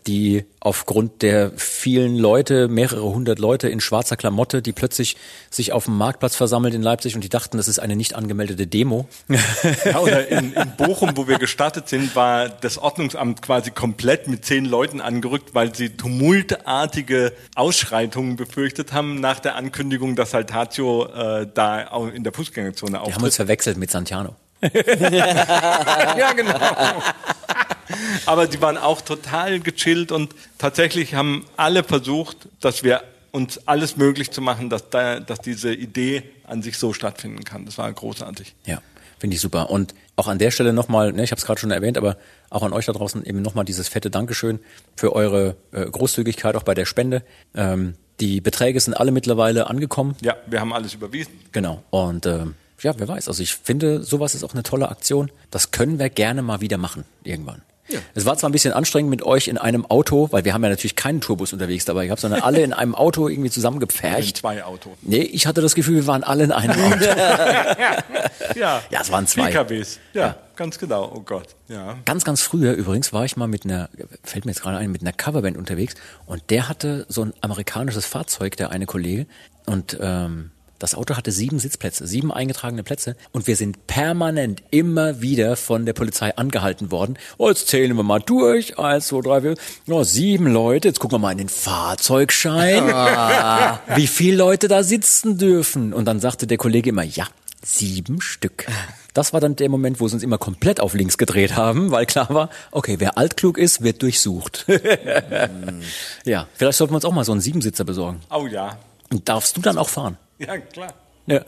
die aufgrund der vielen Leute, mehrere hundert Leute in schwarzer Klamotte, die plötzlich sich auf dem Marktplatz versammelt in Leipzig und die dachten, das ist eine nicht angemeldete Demo. [LAUGHS] Ja, oder in, in Bochum, wo wir gestartet sind, war das Ordnungsamt quasi komplett mit zehn Leuten angerückt, weil sie tumultartige Ausschreitungen befürchtet haben nach der Ankündigung, dass Saltatio äh, da in der Fußgängerzone Wir haben uns auftritt. verwechselt mit Santiano. [LAUGHS] ja, genau. [LAUGHS] Aber die waren auch total gechillt und tatsächlich haben alle versucht, dass wir uns alles möglich zu machen, dass, da, dass diese Idee an sich so stattfinden kann. Das war großartig. Ja, finde ich super. Und auch an der Stelle nochmal, ne, ich habe es gerade schon erwähnt, aber auch an euch da draußen eben nochmal dieses fette Dankeschön für eure äh, Großzügigkeit auch bei der Spende. Ähm, die Beträge sind alle mittlerweile angekommen. Ja, wir haben alles überwiesen. Genau. Und ähm, ja, wer weiß. Also ich finde, sowas ist auch eine tolle Aktion. Das können wir gerne mal wieder machen, irgendwann. Ja. Es war zwar ein bisschen anstrengend mit euch in einem Auto, weil wir haben ja natürlich keinen Tourbus unterwegs dabei gehabt, sondern alle in einem Auto irgendwie In zusammengepfercht. zwei Autos. Nee, ich hatte das Gefühl, wir waren alle in einem Auto. [LAUGHS] Ja, Ja, es waren zwei. PKWs. Ja, ganz genau. Oh Gott. Ja. Ganz, ganz früher übrigens war ich mal mit einer, fällt mir jetzt gerade ein, mit einer Coverband unterwegs und der hatte so ein amerikanisches Fahrzeug, der eine Kollege, und ähm, das Auto hatte sieben Sitzplätze, sieben eingetragene Plätze und wir sind permanent immer wieder von der Polizei angehalten worden. Oh, jetzt zählen wir mal durch. Eins, zwei, drei, vier. Ja, sieben Leute. Jetzt gucken wir mal in den Fahrzeugschein. [LAUGHS] Wie viele Leute da sitzen dürfen. Und dann sagte der Kollege immer, ja, sieben Stück. Das war dann der Moment, wo sie uns immer komplett auf links gedreht haben, weil klar war, okay, wer altklug ist, wird durchsucht. [LAUGHS] ja, vielleicht sollten wir uns auch mal so einen Siebensitzer besorgen. Oh ja. Und darfst du dann auch fahren? [LAUGHS] Ja, klar. Ja,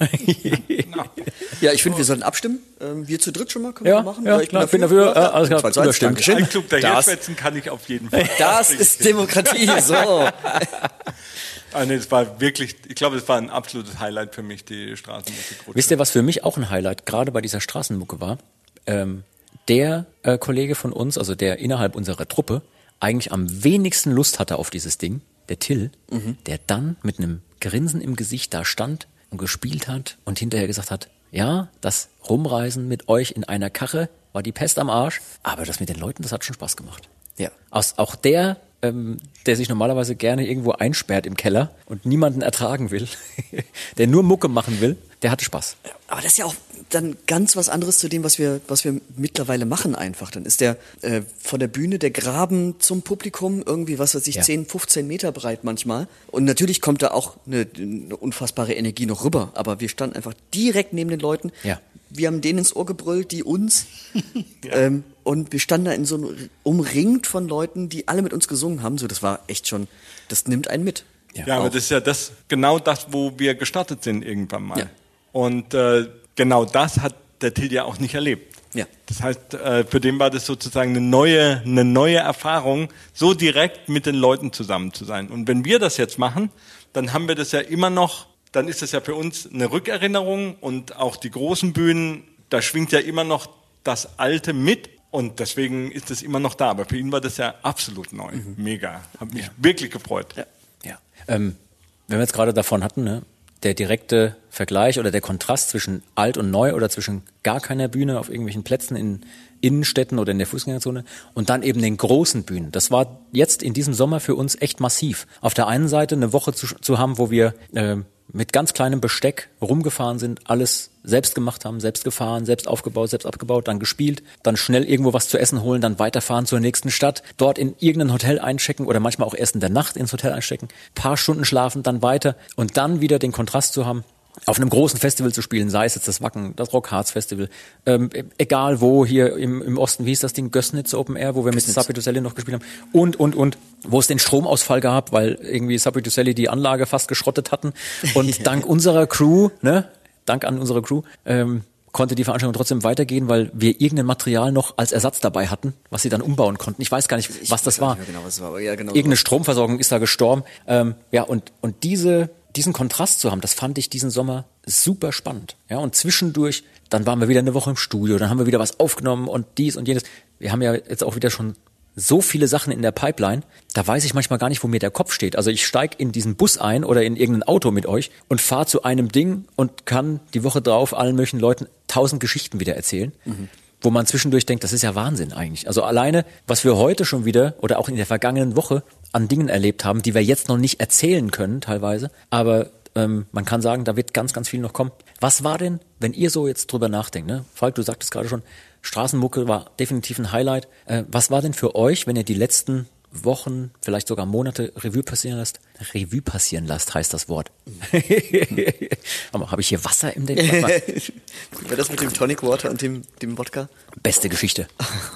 Genau. [LAUGHS] Ja, ich finde, wir sollten abstimmen. Ähm, wir zu dritt schon mal, können wir ja, machen. ja ich klar, bin dafür. Ja, alles klar, Zwei. Dankeschön. Ein Club Hirschwätzen kann ich auf jeden Fall. [LAUGHS] Das ist Demokratie, so. Ah, nee, das war wirklich, ich glaube, das war ein absolutes Highlight für mich, die Straßenmusikrutsche. Wisst ihr, was für mich auch ein Highlight gerade bei dieser Straßenmucke war? Ähm, der äh, Kollege von uns, also der innerhalb unserer Truppe, eigentlich am wenigsten Lust hatte auf dieses Ding, der Till, der dann mit einem Grinsen im Gesicht da stand und gespielt hat und hinterher gesagt hat, ja, das Rumreisen mit euch in einer Karre war die Pest am Arsch, aber das mit den Leuten, das hat schon Spaß gemacht. Ja. Aus, auch der, ähm, der sich normalerweise gerne irgendwo einsperrt im Keller und niemanden ertragen will, [LAUGHS] der nur Mucke machen will, der hatte Spaß. Aber das ist ja auch dann ganz was anderes zu dem, was wir, was wir mittlerweile machen einfach. Dann ist der äh, von der Bühne der Graben zum Publikum irgendwie, was weiß ich, Ja. 10, 15 Meter breit manchmal. Und natürlich kommt da auch eine, eine unfassbare Energie noch rüber. Aber wir standen einfach direkt neben den Leuten. Ja. Wir haben denen ins Ohr gebrüllt, die uns. [LAUGHS] ähm, und wir standen da in so einem, umringt von Leuten, die alle mit uns gesungen haben. So, das war echt schon, das nimmt einen mit. Ja, Ja, aber das ist ja das, genau das, wo wir gestartet sind irgendwann mal. Ja. Und äh, genau das hat der Till ja auch nicht erlebt. Ja. Das heißt, äh, für den war das sozusagen eine neue, eine neue Erfahrung, so direkt mit den Leuten zusammen zu sein. Und wenn wir das jetzt machen, dann haben wir das ja immer noch, dann ist das ja für uns eine Rückerinnerung und auch die großen Bühnen, da schwingt ja immer noch das Alte mit. Und deswegen ist es immer noch da. Aber für ihn war das ja absolut neu. Mega. Hat mich wirklich gefreut. Ja. Ja. Ähm, wenn wir jetzt gerade davon hatten, ne, der direkte Vergleich oder der Kontrast zwischen alt und neu oder zwischen gar keiner Bühne auf irgendwelchen Plätzen in Innenstädten oder in der Fußgängerzone und dann eben den großen Bühnen. Das war jetzt in diesem Sommer für uns echt massiv. Auf der einen Seite eine Woche zu, zu haben, wo wir äh, mit ganz kleinem Besteck rumgefahren sind, alles selbst gemacht haben, selbst gefahren, selbst aufgebaut, selbst abgebaut, dann gespielt, dann schnell irgendwo was zu essen holen, dann weiterfahren zur nächsten Stadt, dort in irgendein Hotel einchecken oder manchmal auch erst in der Nacht ins Hotel einchecken, paar Stunden schlafen, dann weiter und dann wieder den Kontrast zu haben, auf einem großen Festival zu spielen, sei es jetzt das Wacken, das Rock Harz Festival, ähm, egal wo, hier im, im Osten, wie hieß das Ding, Gössnitz Open Air, wo wir mit Sappi noch gespielt haben und, und, und, wo es den Stromausfall gab, weil irgendwie Sappi die Anlage fast geschrottet hatten und [LAUGHS] dank unserer Crew, ne, dank an unsere Crew, ähm, konnte die Veranstaltung trotzdem weitergehen, weil wir irgendein Material noch als Ersatz dabei hatten, was sie dann umbauen konnten. Ich weiß gar nicht, was das war. genau, was war, ja, genau Irgendeine so. Stromversorgung ist da gestorben. Ähm, ja, und, und diese, diesen Kontrast zu haben, das fand ich diesen Sommer super spannend. Ja, und zwischendurch dann waren wir wieder eine Woche im Studio, dann haben wir wieder was aufgenommen und dies und jenes. Wir haben ja jetzt auch wieder schon so viele Sachen in der Pipeline, da weiß ich manchmal gar nicht, wo mir der Kopf steht. Also ich steig in diesen Bus ein oder in irgendein Auto mit euch und fahre zu einem Ding und kann die Woche drauf allen möglichen Leuten tausend Geschichten wieder erzählen. Mhm. Wo man zwischendurch denkt, das ist ja Wahnsinn eigentlich. Also alleine, was wir heute schon wieder oder auch in der vergangenen Woche an Dingen erlebt haben, die wir jetzt noch nicht erzählen können teilweise, aber ähm, man kann sagen, da wird ganz, ganz viel noch kommen. Was war denn, wenn ihr so jetzt drüber nachdenkt, ne? Falk, du sagtest gerade schon, Straßenmucke war definitiv ein Highlight. Äh, was war denn für euch, wenn ihr die letzten Wochen, vielleicht sogar Monate Revue passieren lasst? Revue passieren lasst heißt das Wort. [LAUGHS] Aber habe ich hier Wasser im Denken? [LAUGHS] War das mit dem Tonic Water und dem, dem Wodka? Beste Geschichte.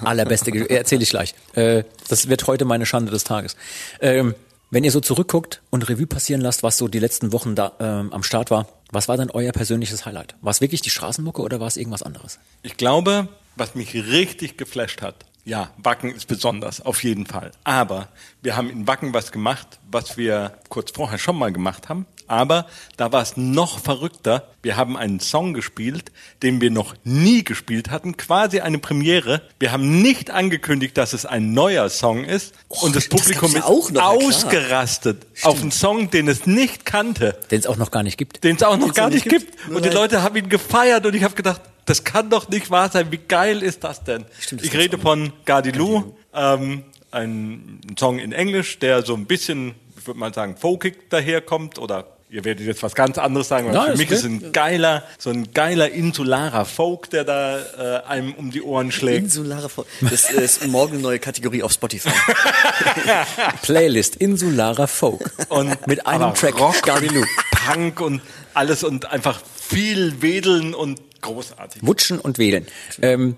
Allerbeste Geschichte. Erzähle ich gleich. Äh, das wird heute meine Schande des Tages. Ähm, wenn ihr so zurückguckt und Revue passieren lasst, was so die letzten Wochen da ähm, am Start war, was war denn euer persönliches Highlight? War es wirklich die Straßenmucke oder war es irgendwas anderes? Ich glaube, was mich richtig geflasht hat, ja, Wacken ist besonders, auf jeden Fall. Aber wir haben in Wacken was gemacht, was wir kurz vorher schon mal gemacht haben. Aber da war es noch verrückter. Wir haben einen Song gespielt, den wir noch nie gespielt hatten, quasi eine Premiere. Wir haben nicht angekündigt, dass es ein neuer Song ist. Oh, und das das Publikum gab's ist ja auch noch, ja ausgerastet auf einen Song, den es nicht kannte, Den es auch noch gar nicht gibt. den es auch noch Den's gar nicht gibt. gibt. Und die Leute haben ihn gefeiert und ich habe gedacht, das kann doch nicht wahr sein. Wie geil ist das denn? Stimmt, das ich rede von Gardilou, ähm, ein Song in Englisch, der so ein bisschen, ich würde mal sagen, folkig daherkommt oder Ihr werdet jetzt was ganz anderes sagen, weil Nein, für mich ist ein geiler, so ein geiler insularer Folk, der da äh, einem um die Ohren schlägt. Insulare Fol- Das ist morgen eine neue Kategorie auf Spotify. [LAUGHS] Playlist Insularer Folk. Und mit einem Track. Rock, Gardilou. Punk und alles und einfach viel Wedeln und großartig. Wutschen und Wedeln. Ähm,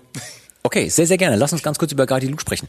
okay, sehr, sehr gerne. Lass uns ganz kurz über Gardilou sprechen.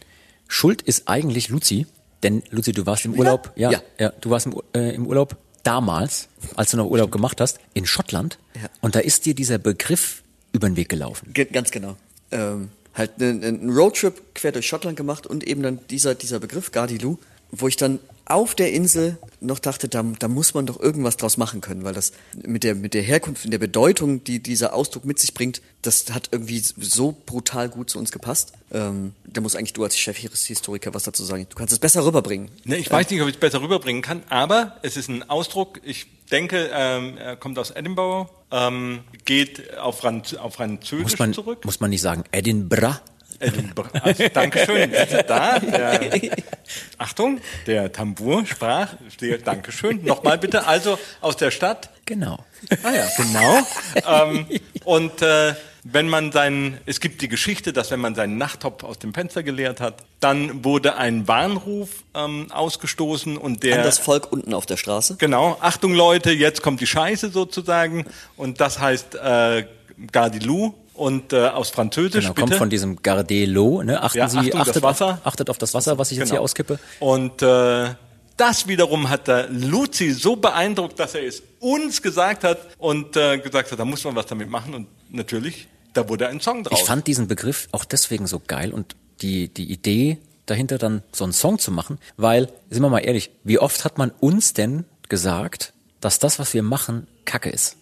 Schuld ist eigentlich Luzi, denn Luzi, du warst im Urlaub. Ja, ja. Ja. du warst im, äh, im Urlaub damals, als du noch Urlaub gemacht hast, in Schottland. Ja. Und da ist dir dieser Begriff über den Weg gelaufen. Ge- Ganz genau. Ähm, halt einen einen Roadtrip quer durch Schottland gemacht und eben dann dieser, dieser Begriff Gardilou, wo ich dann auf der Insel noch dachte, da, da muss man doch irgendwas draus machen können, weil das mit der, mit der Herkunft und der Bedeutung, die dieser Ausdruck mit sich bringt, das hat irgendwie so brutal gut zu uns gepasst. Ähm, da muss eigentlich du als Chefhistoriker was dazu sagen. Du kannst es besser rüberbringen. Ne, ich weiß nicht, ob ich es besser rüberbringen kann, aber es ist ein Ausdruck, ich denke, ähm, er kommt aus Edinburgh, ähm, geht auf, Franz auf Französisch Muss man, zurück. muss man nicht sagen, Edinburgh? Also, Dankeschön. Da, der, [LAUGHS] Achtung, der Tambour sprach. Stehe, Dankeschön. Nochmal bitte. Also aus der Stadt. Genau. Ah ja, genau. ähm, und äh, wenn man seinen, es gibt die Geschichte, dass wenn man seinen Nachttopf aus dem Fenster geleert hat, dann wurde ein Warnruf ähm, ausgestoßen und der An das Volk unten auf der Straße. Genau, Achtung Leute, jetzt kommt die Scheiße sozusagen. Und das heißt äh, Gardilou und äh, aus Französisch Genau, bitte. kommt von diesem Gardelot. Ne? Achten Ja, Sie, Achtung, das achtet, Wasser. Auf, achtet auf das Wasser, was ich jetzt Genau. hier auskippe. Und äh, das wiederum hat der Luzi so beeindruckt, dass er es uns gesagt hat und äh, gesagt hat, da muss man was damit machen. Und natürlich, da wurde ein Song draus. Ich fand diesen Begriff auch deswegen so geil und die, die Idee dahinter dann so einen Song zu machen, weil, sind wir mal ehrlich, wie oft hat man uns denn gesagt, dass das, was wir machen, Kacke ist?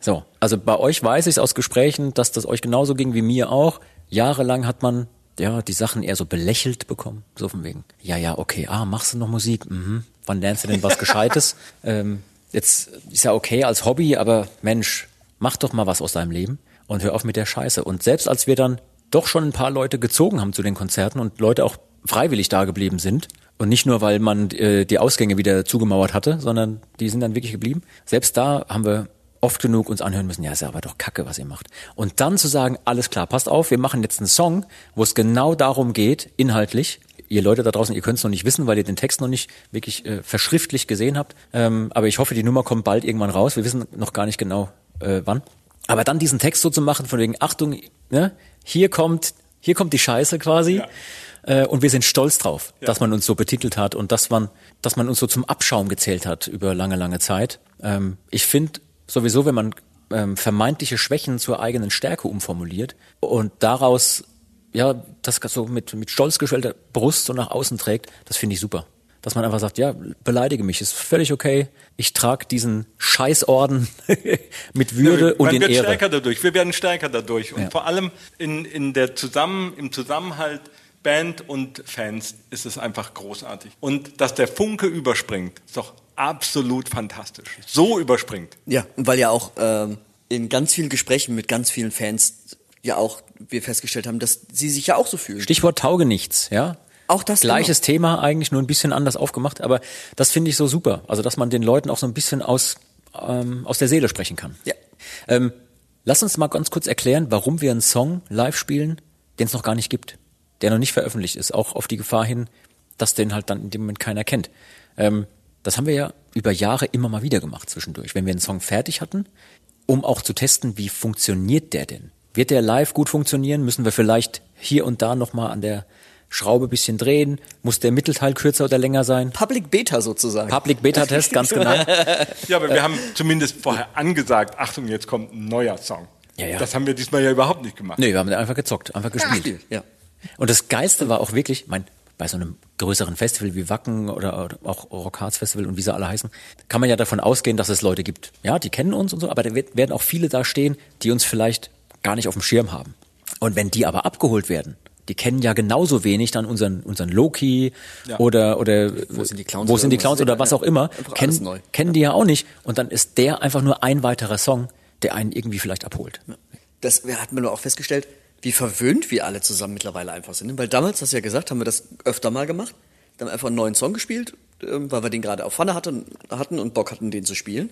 So, also bei euch weiß ich aus Gesprächen, dass das euch genauso ging wie mir auch. Jahrelang hat man ja die Sachen eher so belächelt bekommen, so von wegen. Ja, ja, okay, ah, machst du noch Musik? Mhm. Wann lernst du denn was Gescheites? [LAUGHS] ähm, jetzt ist ja okay als Hobby, aber Mensch, mach doch mal was aus deinem Leben und hör auf mit der Scheiße. Und selbst als wir dann doch schon ein paar Leute gezogen haben zu den Konzerten und Leute auch freiwillig da geblieben sind und nicht nur, weil man äh, die Ausgänge wieder zugemauert hatte, sondern die sind dann wirklich geblieben. Selbst da haben wir oft genug uns anhören müssen, ja, ist ja aber doch Kacke, was ihr macht. Und dann zu sagen, alles klar, passt auf, wir machen jetzt einen Song, wo es genau darum geht, inhaltlich. Ihr Leute da draußen, ihr könnt es noch nicht wissen, weil ihr den Text noch nicht wirklich äh, verschriftlich gesehen habt. Ähm, aber ich hoffe, die Nummer kommt bald irgendwann raus. Wir wissen noch gar nicht genau, äh, wann. Aber dann diesen Text so zu machen, von wegen, Achtung, ne, hier kommt, hier kommt die Scheiße quasi. Ja. Äh, und wir sind stolz drauf, dass man uns so betitelt hat und dass man, dass man uns so zum Abschaum gezählt hat über lange, lange Zeit. Ähm, ich finde sowieso, wenn man ähm, vermeintliche Schwächen zur eigenen Stärke umformuliert und daraus ja das so mit mit stolz geschwellter Brust so nach außen trägt, das finde ich super. dass man einfach sagt, ja, beleidige mich, ist völlig okay. Ich trage diesen Scheißorden [LAUGHS] mit Würde und Man in wird Ehre. stärker dadurch. Wir werden stärker dadurch. Und Ja. vor allem in, in der Zusammen, im Zusammenhalt Band und Fans ist es einfach großartig. Und dass der Funke überspringt, ist doch absolut fantastisch. So überspringt. Ja, und weil ja auch ähm, in ganz vielen Gesprächen mit ganz vielen Fans ja auch wir festgestellt haben, dass sie sich ja auch so fühlen. Stichwort Taugenichts, ja. Auch das Gleiches Thema eigentlich, nur ein bisschen anders aufgemacht, aber das finde ich so super. Also, dass man den Leuten auch so ein bisschen aus, ähm, aus der Seele sprechen kann. Ja. Ähm, lass uns mal ganz kurz erklären, warum wir einen Song live spielen, den es noch gar nicht gibt, der noch nicht veröffentlicht ist, auch auf die Gefahr hin, dass den halt dann in dem Moment keiner kennt. Ähm, das haben wir ja über Jahre immer mal wieder gemacht zwischendurch. Wenn wir einen Song fertig hatten, um auch zu testen, wie funktioniert der denn? Wird der live gut funktionieren? Müssen wir vielleicht hier und da nochmal an der Schraube bisschen drehen? Muss der Mittelteil kürzer oder länger sein? Public Beta sozusagen. Public Beta Test, ganz genau. [LAUGHS] Ja, aber wir haben zumindest vorher angesagt, Achtung, jetzt kommt ein neuer Song. Ja, ja. Das haben wir diesmal ja überhaupt nicht gemacht. Nee, wir haben einfach gezockt, einfach gespielt. ja. Und das Geilste war auch wirklich, mein, bei so einem größeren Festival wie Wacken oder, oder auch Rockharz Festival und wie sie alle heißen, kann man ja davon ausgehen, dass es Leute gibt. Ja, die kennen uns und so, aber da werden auch viele da stehen, die uns vielleicht gar nicht auf dem Schirm haben. Und wenn die aber abgeholt werden, die kennen ja genauso wenig dann unseren, unseren Loki Ja. oder, oder Wo sind die Clowns wo oder sind die? Clowns oder was auch immer, kennen, kennen die ja auch nicht. Und dann ist der einfach nur ein weiterer Song, der einen irgendwie vielleicht abholt. Das hat man auch festgestellt, wie verwöhnt wir alle zusammen mittlerweile einfach sind. Weil damals, hast du ja gesagt, haben wir das öfter mal gemacht. Dann haben wir einfach einen neuen Song gespielt, ähm, weil wir den gerade auf Pfanne hatten, hatten und Bock hatten, den zu spielen.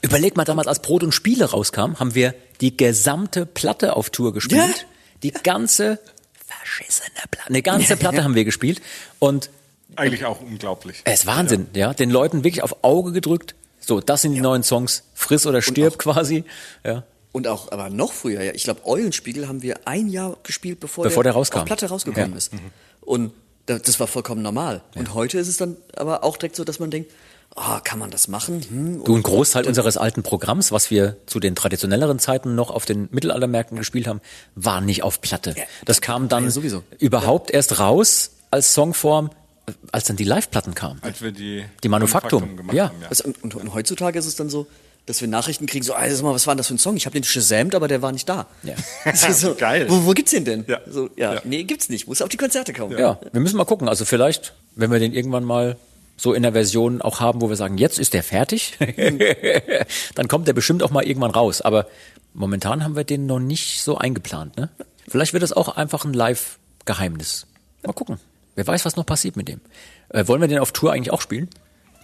Überleg mal, damals als Brot und Spiele rauskam, haben wir die gesamte Platte auf Tour gespielt. Ja. Die ganze verschissene Platte, eine ganze Platte [LAUGHS] haben wir gespielt. Und Eigentlich auch unglaublich. es ist Wahnsinn, ja. Den Leuten wirklich auf Auge gedrückt. So, das sind die neuen Songs. Friss oder stirb quasi. Ja. Und auch, aber noch früher, ja. Ich glaube, Eulenspiegel haben wir ein Jahr gespielt, bevor, Bevor der rauskam. auf Platte rausgekommen Ja. ist. Und da- das war vollkommen normal. Und heute ist es dann aber auch direkt so, dass man denkt, ah, kann man das machen? Hm, Du, ein Großteil unseres alten Programms, was wir zu den traditionelleren Zeiten noch auf den Mittelaltermärkten gespielt haben, war nicht auf Platte. Ja. Das kam dann Ja, sowieso. überhaupt erst raus als Songform, als dann die Live-Platten kamen. Als wir die, Die Manufaktum, gemacht ja. haben. Ja. Also, und, und, und heutzutage ist es dann so, dass wir Nachrichten kriegen, so, mal, was war denn das für ein Song? Ich habe den shazamt, aber der war nicht da. Ja. [LAUGHS] so, Geil. Wo, wo gibt's den denn? Ja. So, ja, Ja. Nee, gibt's nicht. Muss auf die Konzerte kommen. Ja, wir müssen mal gucken. Also vielleicht, wenn wir den irgendwann mal so in der Version auch haben, wo wir sagen, jetzt ist der fertig, [LAUGHS] dann kommt der bestimmt auch mal irgendwann raus. Aber momentan haben wir den noch nicht so eingeplant. Ne? Vielleicht wird es auch einfach ein Live-Geheimnis. Mal gucken. Wer weiß, was noch passiert mit dem. Äh, wollen wir den auf Tour eigentlich auch spielen?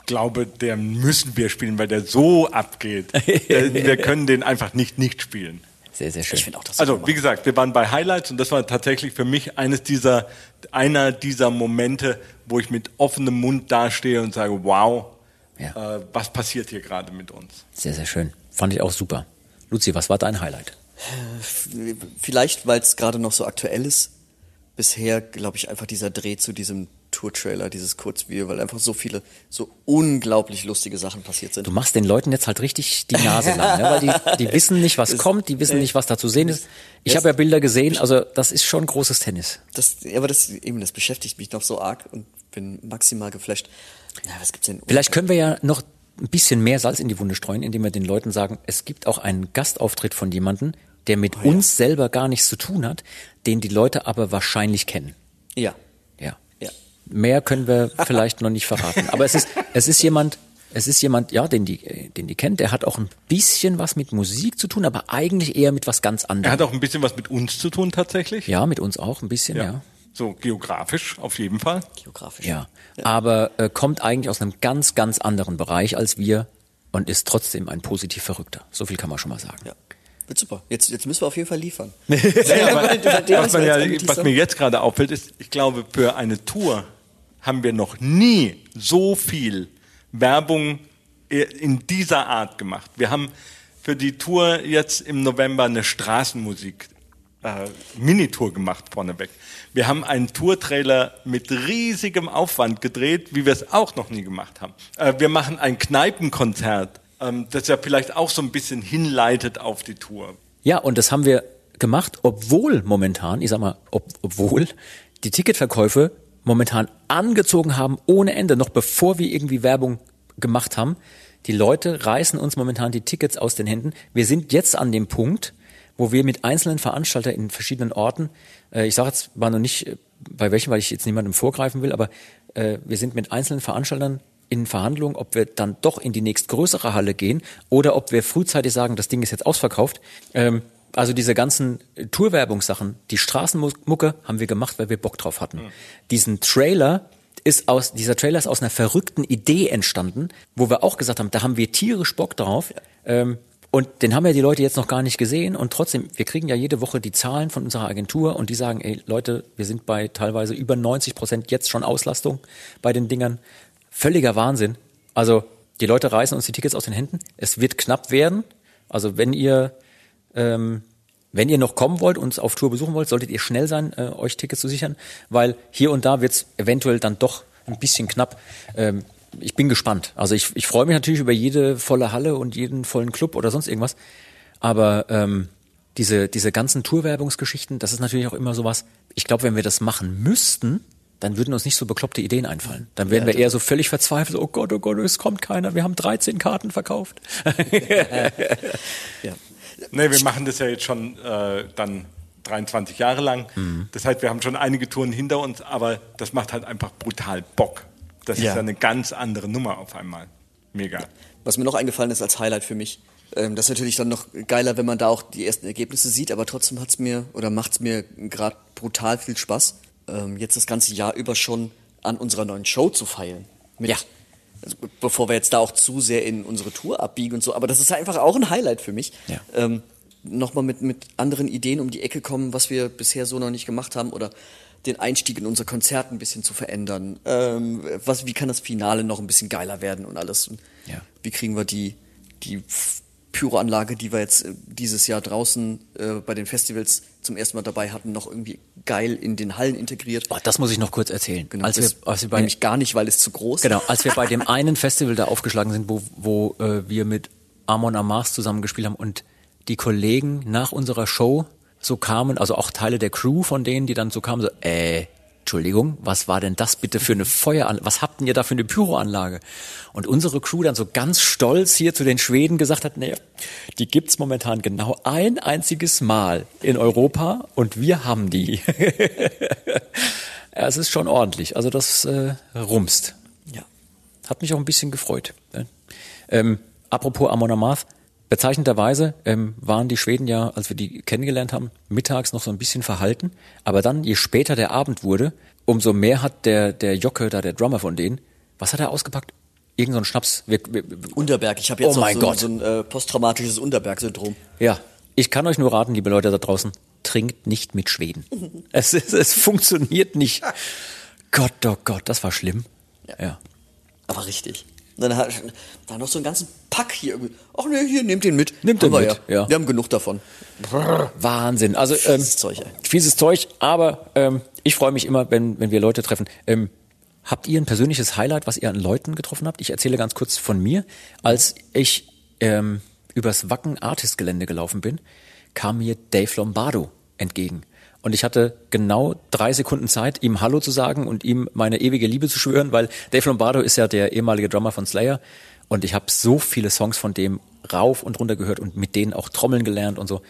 Ich glaube, der müssen wir spielen, weil der so abgeht. [LAUGHS] Der, wir können den einfach nicht nicht spielen. Sehr, sehr schön. Ich finde auch das Also, wie gesagt, wir waren bei Highlights und das war tatsächlich für mich eines dieser, einer dieser Momente, wo ich mit offenem Mund dastehe und sage, wow, Ja. äh, was passiert hier gerade mit uns? Sehr, sehr schön. Fand ich auch super. Luzi, was war dein Highlight? Vielleicht, weil es gerade noch so aktuell ist, bisher, glaube ich, einfach dieser Dreh zu diesem Tour-Trailer, dieses Kurzvideo, weil einfach so viele, so unglaublich lustige Sachen passiert sind. Du machst den Leuten jetzt halt richtig die Nase lang, ne? weil die, die [LAUGHS] wissen nicht, was kommt, die wissen nicht, was da zu sehen ist. Ich habe ja Bilder gesehen, also das ist schon großes Tennis. Das, ja, aber das, eben, das beschäftigt mich noch so arg und bin maximal geflasht. Ja, was gibt's denn? Vielleicht können wir ja noch ein bisschen mehr Salz in die Wunde streuen, indem wir den Leuten sagen, es gibt auch einen Gastauftritt von jemandem, der mit uns selber gar nichts zu tun hat, den die Leute aber wahrscheinlich kennen. Ja. Ja. Ja. Mehr können wir vielleicht noch nicht verraten. Aber es ist, es ist jemand, es ist jemand, ja, den die, den die kennt, der hat auch ein bisschen was mit Musik zu tun, aber eigentlich eher mit was ganz Er anderem. hat auch ein bisschen was mit uns zu tun tatsächlich. Ja, mit uns auch ein bisschen, ja. So geografisch auf jeden Fall. Geografisch. Ja. Aber äh, kommt eigentlich aus einem ganz, ganz anderen Bereich als wir und ist trotzdem ein positiv Verrückter. So viel kann man schon mal sagen. Ja. Wird super. Jetzt, jetzt müssen wir auf jeden Fall liefern. [LAUGHS] Ja, aber, was, ja, was mir jetzt gerade auffällt, ist, ich glaube, für eine Tour haben wir noch nie so viel Werbung in dieser Art gemacht. Wir haben für die Tour jetzt im November eine Straßenmusik äh, Minitour gemacht vorneweg. Wir haben einen Tourtrailer mit riesigem Aufwand gedreht, wie wir es auch noch nie gemacht haben. Äh, wir machen ein Kneipenkonzert, ähm, das ja vielleicht auch so ein bisschen hinleitet auf die Tour. Ja, und das haben wir gemacht, obwohl momentan, ich sag mal, ob, obwohl die Ticketverkäufe momentan angezogen haben ohne Ende, noch bevor wir irgendwie Werbung gemacht haben. Die Leute reißen uns momentan die Tickets aus den Händen. Wir sind jetzt an dem Punkt, wo wir mit einzelnen Veranstaltern in verschiedenen Orten, äh, ich sage jetzt mal noch nicht äh, bei welchem, weil ich jetzt niemandem vorgreifen will, aber äh, wir sind mit einzelnen Veranstaltern in Verhandlungen, ob wir dann doch in die nächstgrößere Halle gehen oder ob wir frühzeitig sagen, das Ding ist jetzt ausverkauft. Ähm, also diese ganzen Tourwerbungssachen, die Straßenmucke haben wir gemacht, weil wir Bock drauf hatten. Mhm. Diesen Trailer ist aus, dieser Trailer ist aus einer verrückten Idee entstanden, wo wir auch gesagt haben, da haben wir tierisch Bock drauf. Ja. Ähm, und den haben ja die Leute jetzt noch gar nicht gesehen und trotzdem, wir kriegen ja jede Woche die Zahlen von unserer Agentur und die sagen, ey Leute, wir sind bei teilweise über 90 Prozent jetzt schon Auslastung bei den Dingern. Völliger Wahnsinn. Also die Leute reißen uns die Tickets aus den Händen. Es wird knapp werden. Also wenn ihr ähm, wenn ihr noch kommen wollt, uns auf Tour besuchen wollt, solltet ihr schnell sein, äh, euch Tickets zu sichern, weil hier und da wird es eventuell dann doch ein bisschen knapp. Ähm, ich bin gespannt. Also ich, ich freue mich natürlich über jede volle Halle und jeden vollen Club oder sonst irgendwas. Aber ähm, diese, diese ganzen Tourwerbungsgeschichten, das ist natürlich auch immer sowas. Ich glaube, wenn wir das machen müssten, dann würden uns nicht so bekloppte Ideen einfallen. Dann wären wir eher so völlig verzweifelt, oh Gott, oh Gott, es kommt keiner, wir haben 13 Karten verkauft. ja. [LAUGHS] Nee, wir machen das ja jetzt schon äh, dann 23 Jahre lang. Mhm. Das heißt, wir haben schon einige Touren hinter uns, aber das macht halt einfach brutal Bock. Das ja. ist eine ganz andere Nummer auf einmal. Mega. Was mir noch eingefallen ist als Highlight für mich, ähm, das ist natürlich dann noch geiler, wenn man da auch die ersten Ergebnisse sieht, aber trotzdem hat's mir oder macht's mir gerade brutal viel Spaß ähm, jetzt das ganze Jahr über schon an unserer neuen Show zu feilen. Mit, ja. Also, bevor wir jetzt da auch zu sehr in unsere Tour abbiegen und so, aber das ist einfach auch ein Highlight für mich. Ja. Ähm, Nochmal mit, mit anderen Ideen um die Ecke kommen, was wir bisher so noch nicht gemacht haben oder den Einstieg in unser Konzert ein bisschen zu verändern. Ähm, was, wie kann das Finale noch ein bisschen geiler werden und alles? Und ja. Wie kriegen wir die, die Pyroanlage, die wir jetzt äh, dieses Jahr draußen äh, bei den Festivals zum ersten Mal dabei hatten, noch irgendwie geil in den Hallen integriert. Oh, das muss ich noch kurz erzählen. Genau, als wir, als wir bei, nämlich gar nicht, weil es zu groß. Genau, als wir [LAUGHS] bei dem einen Festival da aufgeschlagen sind, wo, wo äh, wir mit Amon Amas zusammen gespielt haben und die Kollegen nach unserer Show so kamen, also auch Teile der Crew von denen, die dann so kamen, so, äh, Entschuldigung, was war denn das bitte für eine Feueranlage? Was habt ihr da für eine Pyroanlage? Und unsere Crew dann so ganz stolz hier zu den Schweden gesagt hat, nee, die gibt's momentan genau ein einziges Mal in Europa und wir haben die. [LAUGHS] es ist schon ordentlich. Also das äh, rumst. Ja. Hat mich auch ein bisschen gefreut. Ne? Ähm, apropos Amon Amarth, Bezeichnenderweise ähm, waren die Schweden ja, als wir die kennengelernt haben, mittags noch so ein bisschen verhalten. Aber dann, je später der Abend wurde, umso mehr hat der, der Jocke, da der Drummer von denen, was hat er ausgepackt? Irgend so ein Schnaps. Wir, wir, Unterberg. Ich habe jetzt oh mein so, Gott. so ein äh, posttraumatisches Unterberg-Syndrom. Ja. Ich kann euch nur raten, liebe Leute da draußen, trinkt nicht mit Schweden. [LAUGHS] es, es, es funktioniert nicht. [LAUGHS] Gott, oh Gott, das war schlimm. Ja. ja. Aber richtig. Und dann hat da noch so einen ganzen Pack hier irgendwie. Ach ne, hier, nehmt den mit. Nehmt den mit, ja. ja. Wir haben genug davon. Wahnsinn. Also, ähm, fieses Zeug, ey. Fieses Zeug, aber ähm, ich freue mich immer, wenn, wenn wir Leute treffen. Ähm, habt ihr ein persönliches Highlight, was ihr an Leuten getroffen habt? Ich erzähle ganz kurz von mir. Als ich ähm, übers Wacken Artist Gelände gelaufen bin, kam mir Dave Lombardo entgegen. Und ich hatte genau drei Sekunden Zeit, ihm Hallo zu sagen und ihm meine ewige Liebe zu schwören, weil Dave Lombardo ist ja der ehemalige Drummer von Slayer. Und ich habe so viele Songs von dem rauf und runter gehört und mit denen auch Trommeln gelernt und so.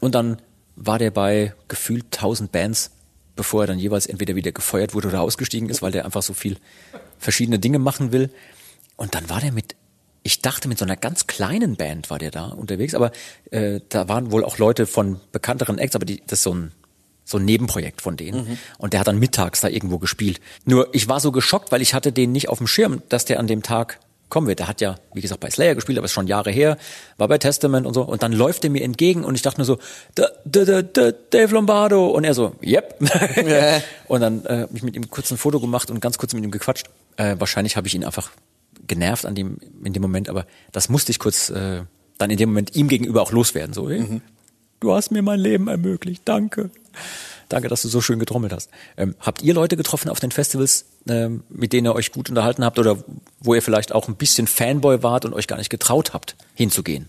Und dann war der bei gefühlt tausend Bands, bevor er dann jeweils entweder wieder gefeuert wurde oder ausgestiegen ist, weil der einfach so viel verschiedene Dinge machen will. Und dann war der mit, ich dachte mit so einer ganz kleinen Band war der da unterwegs, aber äh, da waren wohl auch Leute von bekannteren Acts, aber die, das ist so ein so ein Nebenprojekt von denen. Mhm. Und der hat dann mittags da irgendwo gespielt. Nur ich war so geschockt, weil ich hatte den nicht auf dem Schirm, dass der an dem Tag kommen wird. Der hat ja, wie gesagt, bei Slayer gespielt, aber ist schon Jahre her, war bei Testament und so. Und dann läuft er mir entgegen und ich dachte nur so, da, da, da, da, Dave Lombardo. Und er so, yep. [LAUGHS] Yeah. und dann äh, hab ich mit ihm kurz ein Foto gemacht und ganz kurz mit ihm gequatscht. Äh, wahrscheinlich habe ich ihn einfach genervt an dem, in dem Moment, aber das musste ich kurz äh, dann in dem Moment ihm gegenüber auch loswerden. So, mhm. Du hast mir mein Leben ermöglicht, danke. Danke, dass du so schön getrommelt hast. Ähm, habt ihr Leute getroffen auf den Festivals, ähm, mit denen ihr euch gut unterhalten habt oder wo ihr vielleicht auch ein bisschen Fanboy wart und euch gar nicht getraut habt, hinzugehen?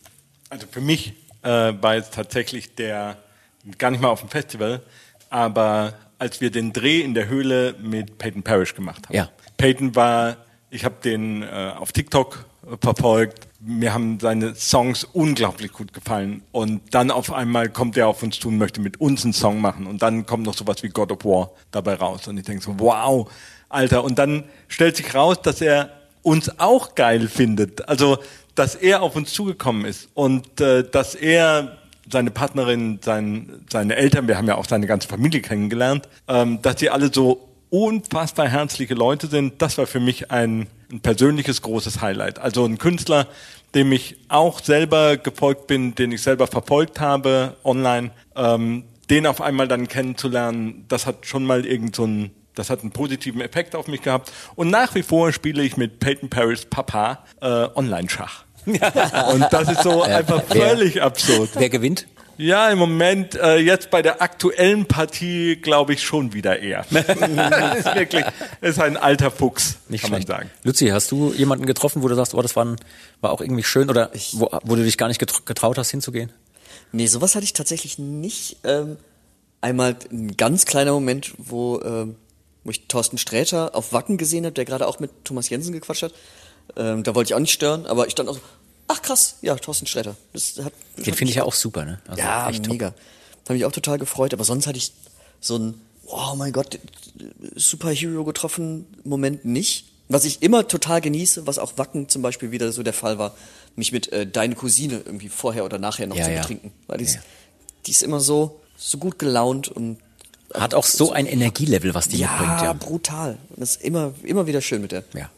Also für mich äh, war jetzt tatsächlich der, gar nicht mal auf dem Festival, aber als wir den Dreh in der Höhle mit Peyton Parrish gemacht haben. Ja. Peyton war, ich habe den äh, auf TikTok verfolgt. Mir haben seine Songs unglaublich gut gefallen. Und dann auf einmal kommt er auf uns zu und möchte mit uns einen Song machen. Und dann kommt noch sowas wie God of War dabei raus. Und ich denke so, wow, Alter. Und dann stellt sich raus, dass er uns auch geil findet. Also, dass er auf uns zugekommen ist und äh, dass er seine Partnerin, sein, seine Eltern, wir haben ja auch seine ganze Familie kennengelernt, ähm, dass sie alle so unfassbar herzliche Leute sind, das war für mich ein, ein persönliches großes Highlight. Also ein Künstler, dem ich auch selber gefolgt bin, den ich selber verfolgt habe online, ähm, den auf einmal dann kennenzulernen, das hat schon mal irgend so ein das hat einen positiven Effekt auf mich gehabt. Und nach wie vor spiele ich mit Peyton Paris Papa äh, Online-Schach. [LAUGHS] Und das ist so einfach völlig absurd. Wer gewinnt? Ja, im Moment, äh, jetzt bei der aktuellen Partie, glaube ich schon wieder eher. [LAUGHS] das ist wirklich, ist ein alter Fuchs, Nicht kann schlecht. man sagen. Luzi, hast du jemanden getroffen, wo du sagst, oh, das war, ein, war auch irgendwie schön oder wo, wo du dich gar nicht getr- getraut hast hinzugehen? Nee, sowas hatte ich tatsächlich nicht. Ähm, einmal ein ganz kleiner Moment, wo, ähm, wo ich Thorsten Sträter auf Wacken gesehen habe, der gerade auch mit Thomas Jensen gequatscht hat. Ähm, da wollte ich auch nicht stören, aber ich stand auch so, ach krass, ja, Thorsten Sträter. Das hat, Den finde ich ja auch super, ne? Also ja, echt top. mega. Habe mich auch total gefreut, aber sonst hatte ich so ein, oh mein Gott, Superhero getroffen Moment nicht. Was ich immer total genieße, was auch Wacken zum Beispiel wieder so der Fall war, mich mit äh, deine Cousine irgendwie vorher oder nachher noch Ja, zu ja. betrinken. Weil die, ist, Ja. die ist immer so, so gut gelaunt und Hat auch so ein Energielevel, was die ja, mitbringt, ja. brutal. Und das ist immer, immer wieder schön mit der. Ja.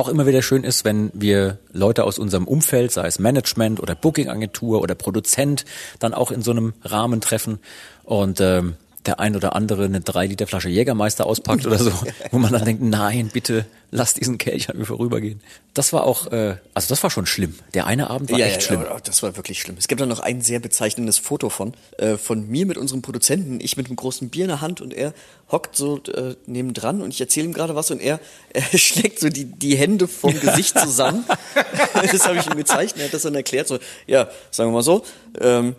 Auch immer wieder schön ist, wenn wir Leute aus unserem Umfeld, sei es Management oder Bookingagentur oder Produzent, dann auch in so einem Rahmen treffen. Und ähm, der ein oder andere eine drei Liter Flasche Jägermeister auspackt oder so, wo man dann denkt, nein, bitte lass diesen Kelch an mir vorübergehen. Das war auch, äh, also das war schon schlimm. Der eine Abend war echt schlimm. aber das war wirklich schlimm. Es gibt da noch ein sehr bezeichnendes Foto von, äh, von mir mit unserem Produzenten, ich mit einem großen Bier in der Hand und er hockt so äh, nebendran und ich erzähle ihm gerade was und er, [LAUGHS] er schlägt so die, die Hände vom Gesicht zusammen. [LAUGHS] das habe ich ihm gezeigt und er hat das dann erklärt, so, ja, sagen wir mal so, ähm,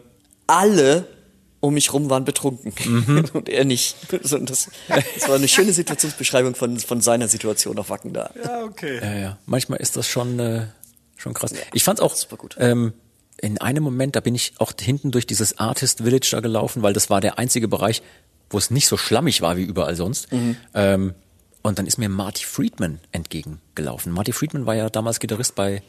alle um mich rum waren betrunken Mhm. [LAUGHS] und er nicht. Das, das war eine schöne Situationsbeschreibung von, von seiner Situation auf Wacken da. Ja, okay. Ja, ja. Manchmal ist das schon, äh, schon krass. Ich fand's auch super gut. Ähm, in einem Moment, da bin ich auch hinten durch dieses Artist Village da gelaufen, weil das war der einzige Bereich, wo es nicht so schlammig war wie überall sonst. Mhm. Ähm, und dann ist mir Marty Friedman entgegengelaufen. Marty Friedman war ja damals Gitarrist bei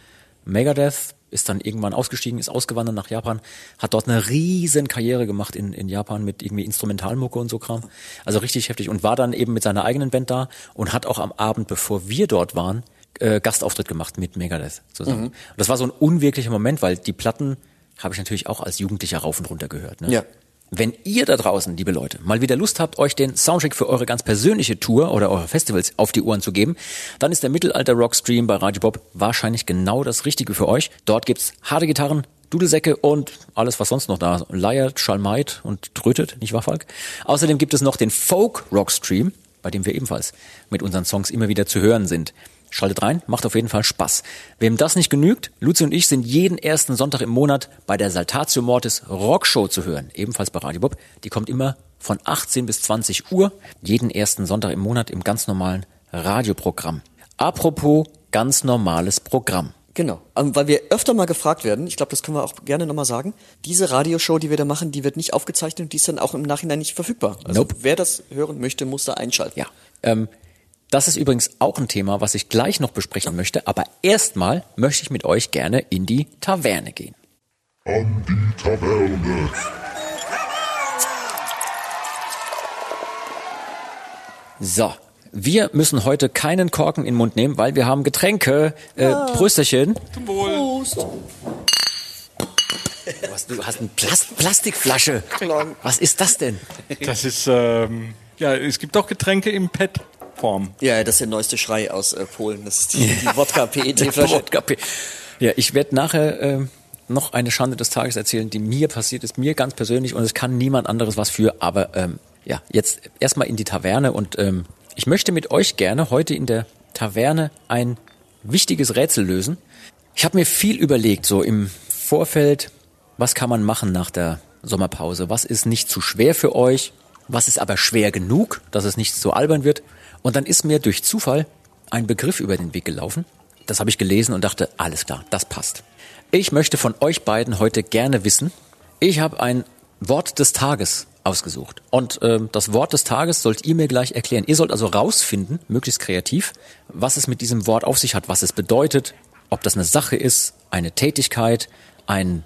Megadeth, ist dann irgendwann ausgestiegen, ist ausgewandert nach Japan, hat dort eine riesen Karriere gemacht in, in Japan mit irgendwie Instrumentalmucke und so Kram. Also richtig heftig und war dann eben mit seiner eigenen Band da und hat auch am Abend, bevor wir dort waren, äh, Gastauftritt gemacht mit Megadeth zusammen. Und das war so ein unwirklicher Moment, weil die Platten habe ich natürlich auch als Jugendlicher rauf und runter gehört. Ne? Ja. Wenn ihr da draußen, liebe Leute, mal wieder Lust habt, euch den Soundtrack für eure ganz persönliche Tour oder eure Festivals auf die Ohren zu geben, dann ist der Mittelalter Rock Stream bei Radio Bob wahrscheinlich genau das Richtige für euch. Dort gibt's harte Gitarren, Dudelsäcke und alles, was sonst noch da ist. leiert, schalmeit und trötet, nicht wahr, Falk? Außerdem gibt es noch den Folk Rock Stream, bei dem wir ebenfalls mit unseren Songs immer wieder zu hören sind. Schaltet rein, macht auf jeden Fall Spaß. Wem das nicht genügt, Luzi und ich sind jeden ersten Sonntag im Monat bei der Saltatio Mortis Rockshow zu hören, ebenfalls bei Radio Bob. Die kommt immer von 18 bis 20 Uhr, jeden ersten Sonntag im Monat im ganz normalen Radioprogramm. Apropos ganz normales Programm. Genau, ähm, weil wir öfter mal gefragt werden, ich glaube, das können wir auch gerne nochmal sagen, diese Radioshow, die wir da machen, die wird nicht aufgezeichnet und die ist dann auch im Nachhinein nicht verfügbar. Also Nope. wer das hören möchte, muss da einschalten. Ja. Ähm, das ist übrigens auch ein Thema, was ich gleich noch besprechen möchte, aber erstmal möchte ich mit euch gerne in die Taverne gehen. An die Taverne. So, wir müssen heute keinen Korken in den Mund nehmen, weil wir haben Getränke. Äh, Prösterchen. Prost. Du hast, du hast eine Plast Plastikflasche. Was ist das denn? Das ist, ähm, ja, es gibt auch Getränke im Pet-Form. Ja, das ist der neueste Schrei aus äh, Polen. Das ist die, die Wodka-PET-Flasche. [LAUGHS] Wodka. Ja, ich werde nachher äh, noch eine Schande des Tages erzählen, die mir passiert ist, mir ganz persönlich und es kann niemand anderes was für. Aber ähm, ja, jetzt erstmal in die Taverne und ähm, ich möchte mit euch gerne heute in der Taverne ein wichtiges Rätsel lösen. Ich habe mir viel überlegt, so im Vorfeld, was kann man machen nach der Sommerpause? Was ist nicht zu schwer für euch? Was ist aber schwer genug, dass es nicht so albern wird? Und dann ist mir durch Zufall ein Begriff über den Weg gelaufen. Das habe ich gelesen und dachte, alles klar, das passt. Ich möchte von euch beiden heute gerne wissen, ich habe ein Wort des Tages ausgesucht. Und ähm, das Wort des Tages sollt ihr mir gleich erklären. Ihr sollt also rausfinden, möglichst kreativ, was es mit diesem Wort auf sich hat, was es bedeutet, ob das eine Sache ist, eine Tätigkeit, ein,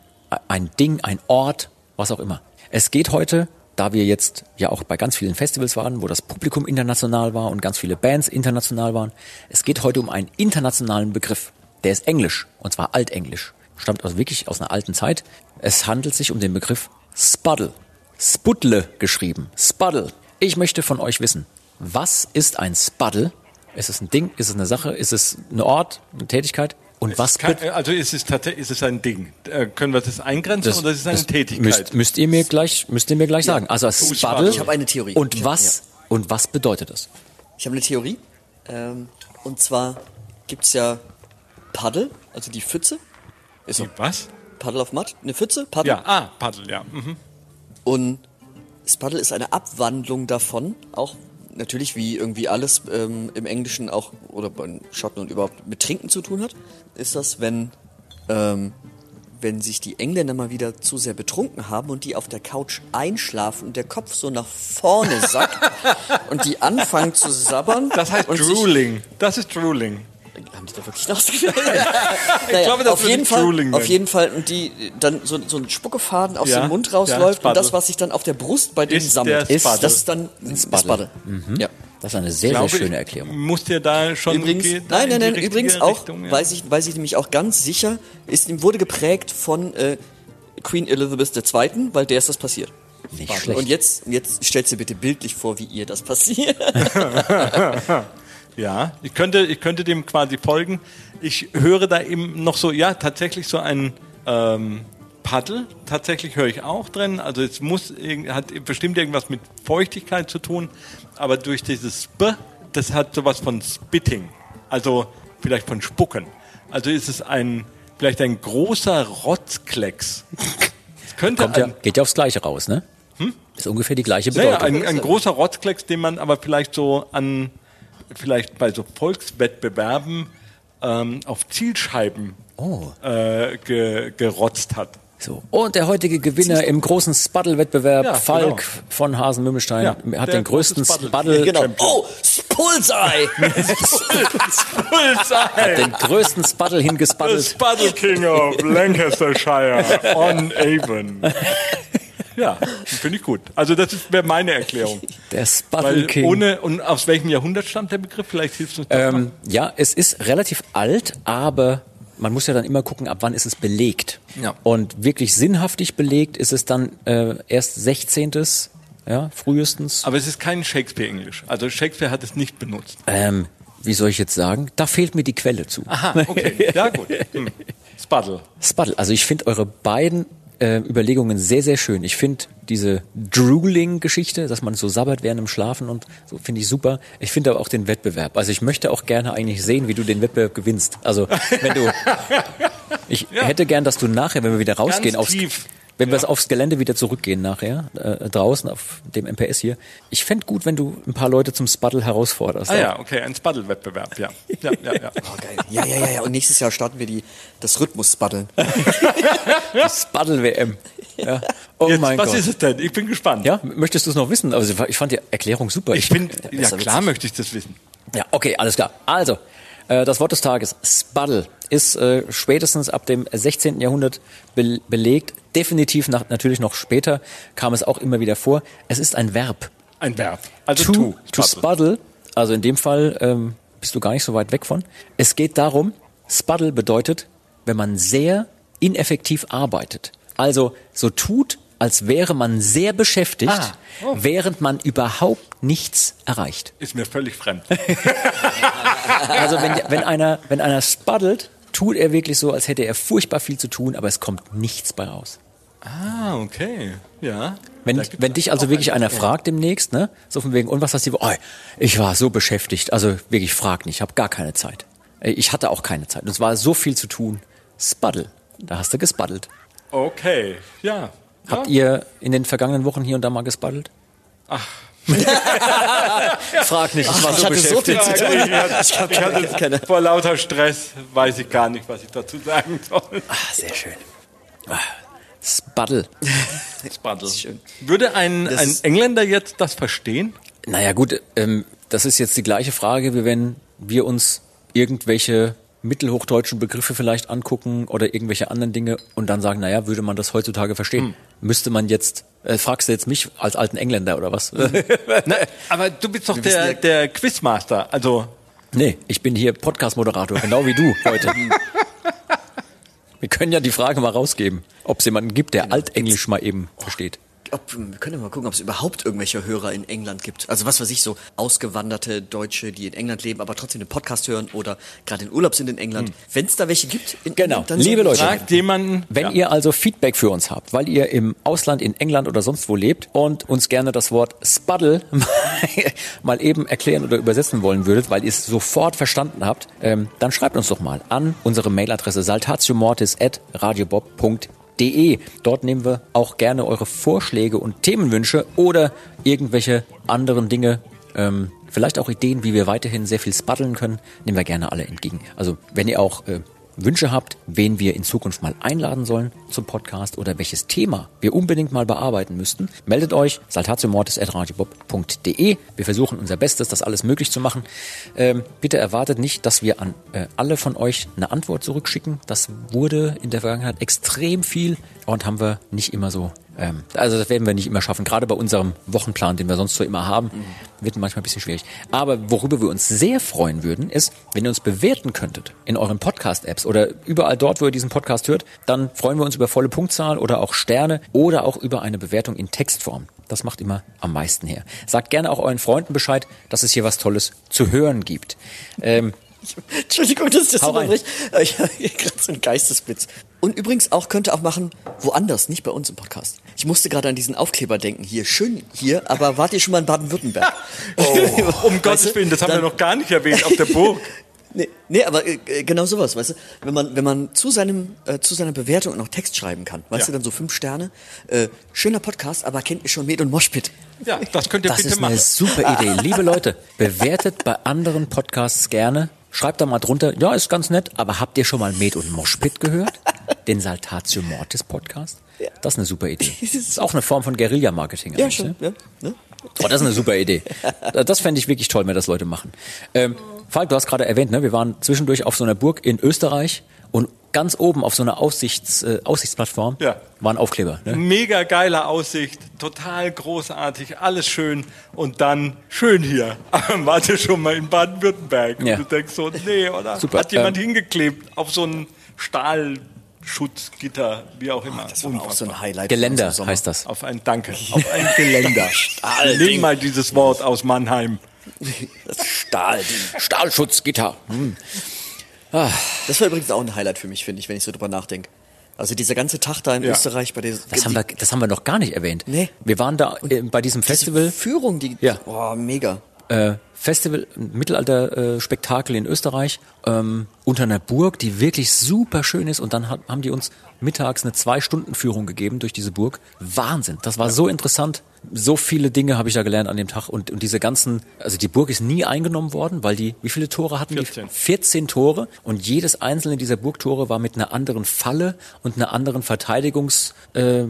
ein Ding, ein Ort, was auch immer. Es geht heute, da wir jetzt ja auch bei ganz vielen Festivals waren, wo das Publikum international war und ganz viele Bands international waren, es geht heute um einen internationalen Begriff. Der ist Englisch, und zwar Altenglisch. Stammt also wirklich aus einer alten Zeit. Es handelt sich um den Begriff Spuddle. Spuddle geschrieben. Spuddle. Ich möchte von euch wissen, was ist ein Spuddle? Ist es ein Ding? Ist es eine Sache? Ist es ein Ort? Eine Tätigkeit? Und was Kann, also ist es tatsächlich ist es ein Ding? Äh, können wir das eingrenzen oder ist es eine das Tätigkeit? Müsst, müsst ihr mir gleich, müsst ihr mir gleich sagen. Also als Spuddle. Spuddle. Ich habe eine Theorie. Und was, und was bedeutet das? Ich habe eine Theorie. Ähm, und zwar gibt's ja Paddel, also die Pfütze. Ist. Die was? Paddle of Mud, eine Pfütze, Paddel. Ja, ah, Paddel, ja. Mhm. Und Spuddle ist eine Abwandlung davon, auch natürlich wie irgendwie alles ähm, im Englischen auch oder bei Schotten und überhaupt mit Trinken zu tun hat, ist das, wenn ähm, wenn sich die Engländer mal wieder zu sehr betrunken haben und die auf der Couch einschlafen und der Kopf so nach vorne sackt [LAUGHS] und die anfangen zu sabbern. Das heißt und sich- Drooling. Das ist Drooling. Haben die da wirklich ausgewählt? [LAUGHS] naja, glaube, das auf jeden ich Fall, Drooling auf jeden Fall, und die dann so, so ein Spuckefaden aus Ja, dem Mund ja, rausläuft Spuddle. und das, was sich dann auf der Brust bei denen Ist sammelt, Spuddle. das ist dann ein Spuddle. Spuddle. Ja. Das ist eine sehr, Glaube sehr schöne ich, Erklärung. Muss dir da schon Übrigens, geht da nein, in nein, nein, übrigens auch, Richtung, ja. weiß, ich, weiß ich nämlich auch ganz sicher, ist, wurde geprägt von äh, Queen Elizabeth II., weil der ist das passiert. Nicht schlecht. Und jetzt, jetzt stellt dir bitte bildlich vor, wie ihr das passiert. [LAUGHS] [LAUGHS] Ja, ich könnte, ich könnte dem quasi folgen. Ich höre da eben noch so, ja, tatsächlich so ein ähm, Paddel. Tatsächlich höre ich auch drin. Also es muss, hat bestimmt irgendwas mit Feuchtigkeit zu tun. Aber durch dieses B, das hat sowas von Spitting. Also vielleicht von Spucken. Also ist es ein, vielleicht ein großer Rotzklecks. Es könnte Kommt ja, geht ja aufs Gleiche raus, ne? Ist ungefähr die gleiche naja, Bedeutung. ein, ein großer Rotzklecks, den man aber vielleicht so an, vielleicht bei so Volkswettbewerben ähm, auf Zielscheiben Oh. äh, ge, gerotzt hat. So. Und der heutige Gewinner im großen Spuddle-Wettbewerb, Ja, Falk genau. von Hasen-Mümmelstein, Ja, hat der den größten Spuddle. Genau. Oh, Bullseye! [LAUGHS] den größten Spuddle The hingespuddelt. Spuddle King of Lancastershire on [LAUGHS] Avon. Ja, finde ich gut. Also das wäre meine Erklärung. [LAUGHS] Der Spuddle King. ohne, und aus welchem Jahrhundert stammt der Begriff? Vielleicht hilft uns das noch. ähm, ja, es ist relativ alt, aber man muss ja dann immer gucken, ab wann ist es belegt. Ja. Und wirklich sinnhaftig belegt ist es dann äh, erst 16. Ja, frühestens. Aber es ist kein Shakespeare-Englisch. Also Shakespeare hat es nicht benutzt. Ähm, wie soll ich jetzt sagen? Da fehlt mir die Quelle zu. Aha, okay. Ja, gut. [LAUGHS] Hm. Spuddle. Spuddle. Also ich finde eure beiden äh, Überlegungen sehr, sehr schön. Ich finde diese Drooling-Geschichte, dass man so sabbert während dem Schlafen und so, finde ich super. Ich finde aber auch den Wettbewerb. Also ich möchte auch gerne eigentlich sehen, wie du den Wettbewerb gewinnst. Also wenn du, [LAUGHS] ich hätte gern, dass du nachher, wenn wir wieder rausgehen, Ganz aufs, tief. Wenn wir aufs Gelände wieder zurückgehen nachher, äh, draußen auf dem MPS hier. Ich fände gut, wenn du ein paar Leute zum Spuddle herausforderst. Ah ja, okay, ein Spuddle-Wettbewerb, ja. Ja, ja, ja. [LAUGHS] Oh, geil. Ja, ja, ja, ja. Und nächstes Jahr starten wir die, das Rhythmus-Spuddeln. [LAUGHS] Spuddle-WM. Ja. Oh Jetzt, mein was Gott. ist es denn? Ich bin gespannt. Ja, möchtest du es noch wissen? Also ich fand die Erklärung super. Ich bin, ja besser klar witzig. möchte ich das wissen. Ja, okay, alles klar. Also, äh, das Wort des Tages, Spuddle, ist äh, spätestens ab dem 16. Jahrhundert be belegt. Definitiv nach, natürlich noch später kam es auch immer wieder vor. Es ist ein Verb. Ein Verb. Also to, to, spuddle, also in dem Fall ähm, bist du gar nicht so weit weg von. Es geht darum, Spuddle bedeutet, wenn man sehr ineffektiv arbeitet. Also so tut, als wäre man sehr beschäftigt, Ah, oh. während man überhaupt nichts erreicht. Ist mir völlig fremd. [LAUGHS] Also wenn, wenn einer, wenn einer spuddelt, tut er wirklich so, als hätte er furchtbar viel zu tun, aber es kommt nichts bei raus. ah, okay. Ja. Wenn, wenn dich also wirklich eine- einer fragt demnächst, ne, so von wegen, und was hast du, oh, ich war so beschäftigt, also wirklich frag nicht, ich habe gar keine Zeit. Äh, Ich hatte auch keine Zeit. Und es war so viel zu tun. Spuddle. Da hast du gespuddelt. Okay, ja. Habt ja. ihr in den vergangenen Wochen hier und da mal gespuddelt? Frag nicht, ich war ich so so beschäftigt. viel zu tun. Ich hatte, keine- vor lauter Stress weiß ich gar nicht, was ich dazu sagen soll. Ah, sehr schön. Ah, Spuddle. Schön. Würde ein, Das ein Engländer jetzt das verstehen? Naja gut, ähm, das ist jetzt die gleiche Frage, wie wenn wir uns irgendwelche mittelhochdeutschen Begriffe vielleicht angucken oder irgendwelche anderen Dinge und dann sagen, naja, würde man das heutzutage verstehen? Müsste man jetzt, äh, fragst du jetzt mich als alten Engländer oder was? [LAUGHS] Na, aber du bist doch der, ja- der Quizmaster. Also, nee, ich bin hier Podcast-Moderator, genau wie du heute. [LAUGHS] Wir können ja die Frage mal rausgeben, ob es jemanden gibt, der Altenglisch mal eben versteht. Ob, wir können ja mal gucken, ob es überhaupt irgendwelche Hörer in England gibt. Also was weiß ich, so ausgewanderte Deutsche, die in England leben, aber trotzdem den Podcast hören oder gerade in Urlaub sind in England. Wenn es da welche gibt, in Genau. England, dann Liebe Leute, fragt jemanden. Wenn ja. ihr also Feedback für uns habt, weil ihr im Ausland, in England oder sonst wo lebt und uns gerne das Wort Spuddle [LAUGHS] mal eben erklären oder übersetzen wollen würdet, weil ihr es sofort verstanden habt, ähm, dann schreibt uns doch mal an unsere Mailadresse saltatiomortis.radiobob.de. Dort nehmen wir auch gerne eure Vorschläge und Themenwünsche oder irgendwelche anderen Dinge, ähm, vielleicht auch Ideen, wie wir weiterhin sehr viel spuddeln können, nehmen wir gerne alle entgegen. Also wenn ihr auch äh, Wünsche habt, wen wir in Zukunft mal einladen sollen zum Podcast oder welches Thema wir unbedingt mal bearbeiten müssten, meldet euch saltatiomortis.radiobob.de. Wir versuchen unser Bestes, das alles möglich zu machen. Ähm, bitte erwartet nicht, dass wir an äh, alle von euch eine Antwort zurückschicken. Das wurde in der Vergangenheit extrem viel und haben wir nicht immer so. Ähm, also das werden wir nicht immer schaffen. Gerade bei unserem Wochenplan, den wir sonst so immer haben, wird manchmal ein bisschen schwierig. Aber worüber wir uns sehr freuen würden, ist, wenn ihr uns bewerten könntet in euren Podcast-Apps oder überall dort, wo ihr diesen Podcast hört, dann freuen wir uns über volle Punktzahl oder auch Sterne oder auch über eine Bewertung in Textform. Das macht immer am meisten her. Sagt gerne auch euren Freunden Bescheid, dass es hier was Tolles zu hören gibt. Ähm, [LAUGHS] Entschuldigung, dass ich [LAUGHS] das Hau rein. unterbricht. aber Ich habe hier gerade so einen Geistesblitz. Und übrigens auch könnte auch machen, woanders, nicht bei uns im Podcast. Ich musste gerade an diesen Aufkleber denken. Hier, schön hier, aber wart ihr schon mal in Baden-Württemberg? [LAUGHS] um Weißt Gottes Willen, das haben wir dann- noch gar nicht erwähnt auf der Burg. Nee, nee aber äh, äh, genau sowas, weißt du? Wenn man, wenn man zu seinem, äh, zu seiner Bewertung noch Text schreiben kann, weißt Ja. du, dann so fünf Sterne, äh, schöner Podcast, aber kennt ihr schon Med und Moshpit? Ja, das könnt ihr Das bitte ist eine machen. super Idee. Liebe Leute, bewertet bei anderen Podcasts gerne. Schreibt da mal drunter, ja, ist ganz nett, aber habt ihr schon mal Med und Moshpit gehört? [LAUGHS] Den Saltatio Mortis Podcast? Das ist eine super Idee. [LAUGHS] Das ist auch eine Form von Guerilla-Marketing. Ja, eigentlich, schon. ne? Ja? Oh, das ist eine super Idee. [LAUGHS] Das fände ich wirklich toll, wenn das Leute machen. Ähm, Falk, du hast gerade erwähnt, ne, wir waren zwischendurch auf so einer Burg in Österreich und ganz oben auf so einer Aussichts, äh, Aussichtsplattform Ja. war ein Aufkleber. Ne? Mega geile Aussicht, total großartig, alles schön und dann schön hier. Aber [LAUGHS] wart ihr schon mal in Baden-Württemberg? Ja. Und du denkst so, nee, oder? Super, Hat jemand ähm, hingeklebt auf so ein Stahlschutzgitter, wie auch immer. Das war auch so ein Highlight. Geländer heißt das. Auf ein Danke, [LAUGHS] auf ein Geländer. Nimm mal dieses Wort aus Mannheim. [LAUGHS] Das Stahlding. Stahlschutzgitter. Hm. Das war übrigens auch ein Highlight für mich, finde ich, wenn ich so drüber nachdenke. Also dieser ganze Tag da in Ja. Österreich bei der Das haben, wir, das haben wir noch gar nicht erwähnt. Nee. Wir waren da äh, bei diesem Festival. Führung, die, Ja. oh, mega. äh, Festival, ein Mittelalter-Spektakel in Österreich, ähm, unter einer Burg, die wirklich super schön ist. Und dann hat, haben die uns mittags eine Zwei-Stunden-Führung gegeben durch diese Burg. Wahnsinn. Das war so interessant. So viele Dinge habe ich da gelernt an dem Tag. Und, und diese ganzen, also die Burg ist nie eingenommen worden, weil die, wie viele Tore hatten 14. die? 14 Tore. Und jedes einzelne dieser Burgtore war mit einer anderen Falle und einer anderen Verteidigungs, äh,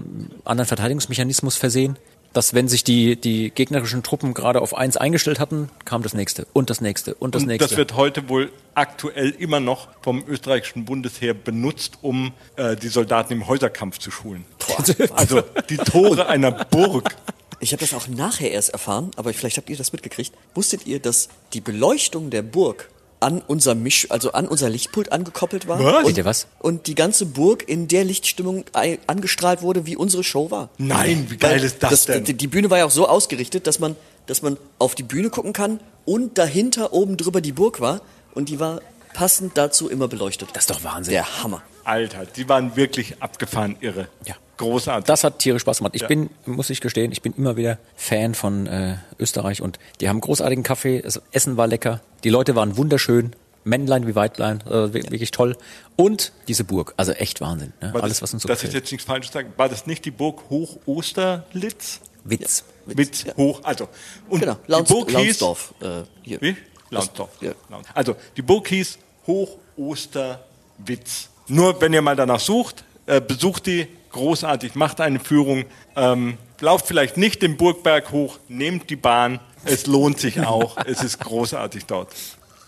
anderen Verteidigungsmechanismus versehen dass wenn sich die, die gegnerischen Truppen gerade auf eins eingestellt hatten, kam das nächste und das nächste und das Und nächste. das wird heute wohl aktuell immer noch vom österreichischen Bundesheer benutzt, um äh, die Soldaten im Häuserkampf zu schulen. [LAUGHS] Also die Tore einer Burg. Ich habe das auch nachher erst erfahren, aber vielleicht habt ihr das mitgekriegt. Wusstet ihr, dass die Beleuchtung der Burg an unser Misch, also an unser Lichtpult angekoppelt war? Was? Und, Seht ihr was? Und die ganze Burg in der Lichtstimmung angestrahlt wurde, wie unsere Show war. Nein, wie geil Weil ist das, denn? Die, die Bühne war ja auch so ausgerichtet, dass man, dass man auf die Bühne gucken kann und dahinter oben drüber die Burg war und die war passend dazu immer beleuchtet. das ist doch Wahnsinn. der Hammer. Alter, die waren wirklich abgefahren irre. Ja. Großartig. Das hat tierisch Spaß gemacht. Ich Ja. bin, muss ich gestehen, ich bin immer wieder Fan von äh, Österreich und die haben großartigen Kaffee, das Essen war lecker, die Leute waren wunderschön, Männlein wie Weiblein, äh, wir- wirklich toll. Und diese Burg, also echt Wahnsinn. Ne? Alles, das, was uns so Das ist jetzt nichts Falsches sagen. War das nicht die Burg Hoch-Osterlitz? Witz. Witz hoch, also. Und Genau, die Launs, Burg hieß, Launsdorf. Äh, hier. wie? Launsdorf. Ja. Also, die Burg hieß Hoch Osterwitz. Nur wenn ihr mal danach sucht, äh, besucht die großartig, macht eine Führung, ähm, lauft vielleicht nicht den Burgberg hoch, nehmt die Bahn, es lohnt sich auch, [LAUGHS] es ist großartig dort.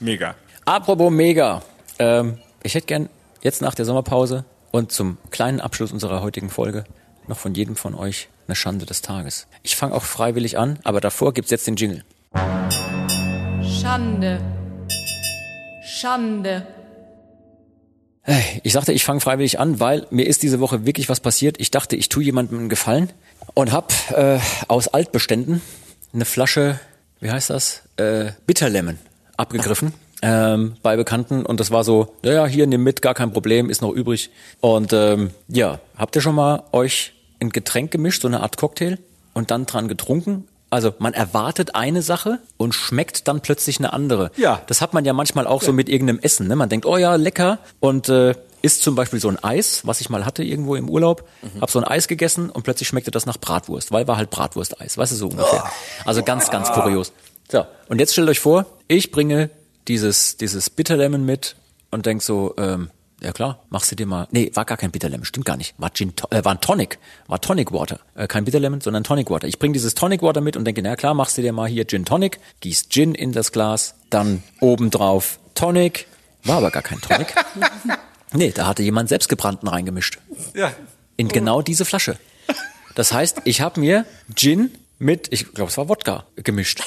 Mega. Apropos mega. Ähm, ich hätte gern jetzt nach der Sommerpause und zum kleinen Abschluss unserer heutigen Folge noch von jedem von euch eine Schande des Tages. Ich fange auch freiwillig an, aber davor gibt's jetzt den Jingle. Schande. Schande. Ich sagte, ich fange freiwillig an, weil mir ist diese Woche wirklich was passiert. Ich dachte, ich tue jemandem einen Gefallen und habe äh, aus Altbeständen eine Flasche, wie heißt das, äh, Bitterlemon abgegriffen ähm, bei Bekannten und das war so, naja, hier nimm mit, gar kein Problem, ist noch übrig. Und ähm, ja, habt ihr schon mal euch ein Getränk gemischt, so eine Art Cocktail und dann dran getrunken? Also man erwartet eine Sache und schmeckt dann plötzlich eine andere. Ja. Das hat man ja manchmal auch so mit irgendeinem Essen. Ne? Man denkt, oh ja, lecker. Und äh, isst zum Beispiel so ein Eis, was ich mal hatte irgendwo im Urlaub. Hab so ein Eis gegessen und plötzlich schmeckte das nach Bratwurst, weil war halt Bratwursteis. Weißt du, so ungefähr. Also ganz, ganz kurios. So, und jetzt stellt euch vor, ich bringe dieses, dieses Bitterlemon mit und denk so, ähm, ja klar, machst du dir mal. Nee, war gar kein Bitterlemon, stimmt gar nicht. War Gin, äh, war ein Tonic, war Tonic Water. Äh, kein Bitterlemon, sondern Tonic Water. Ich bring dieses Tonic Water mit und denke, na klar, machst du dir mal hier Gin Tonic, gießt Gin in das Glas, dann obendrauf Tonic. War aber gar kein Tonic. [LAUGHS] nee, da hatte jemand selbstgebrannten reingemischt. Ja. In genau diese Flasche. Das heißt, ich habe mir Gin mit, ich glaube, es war Wodka gemischt.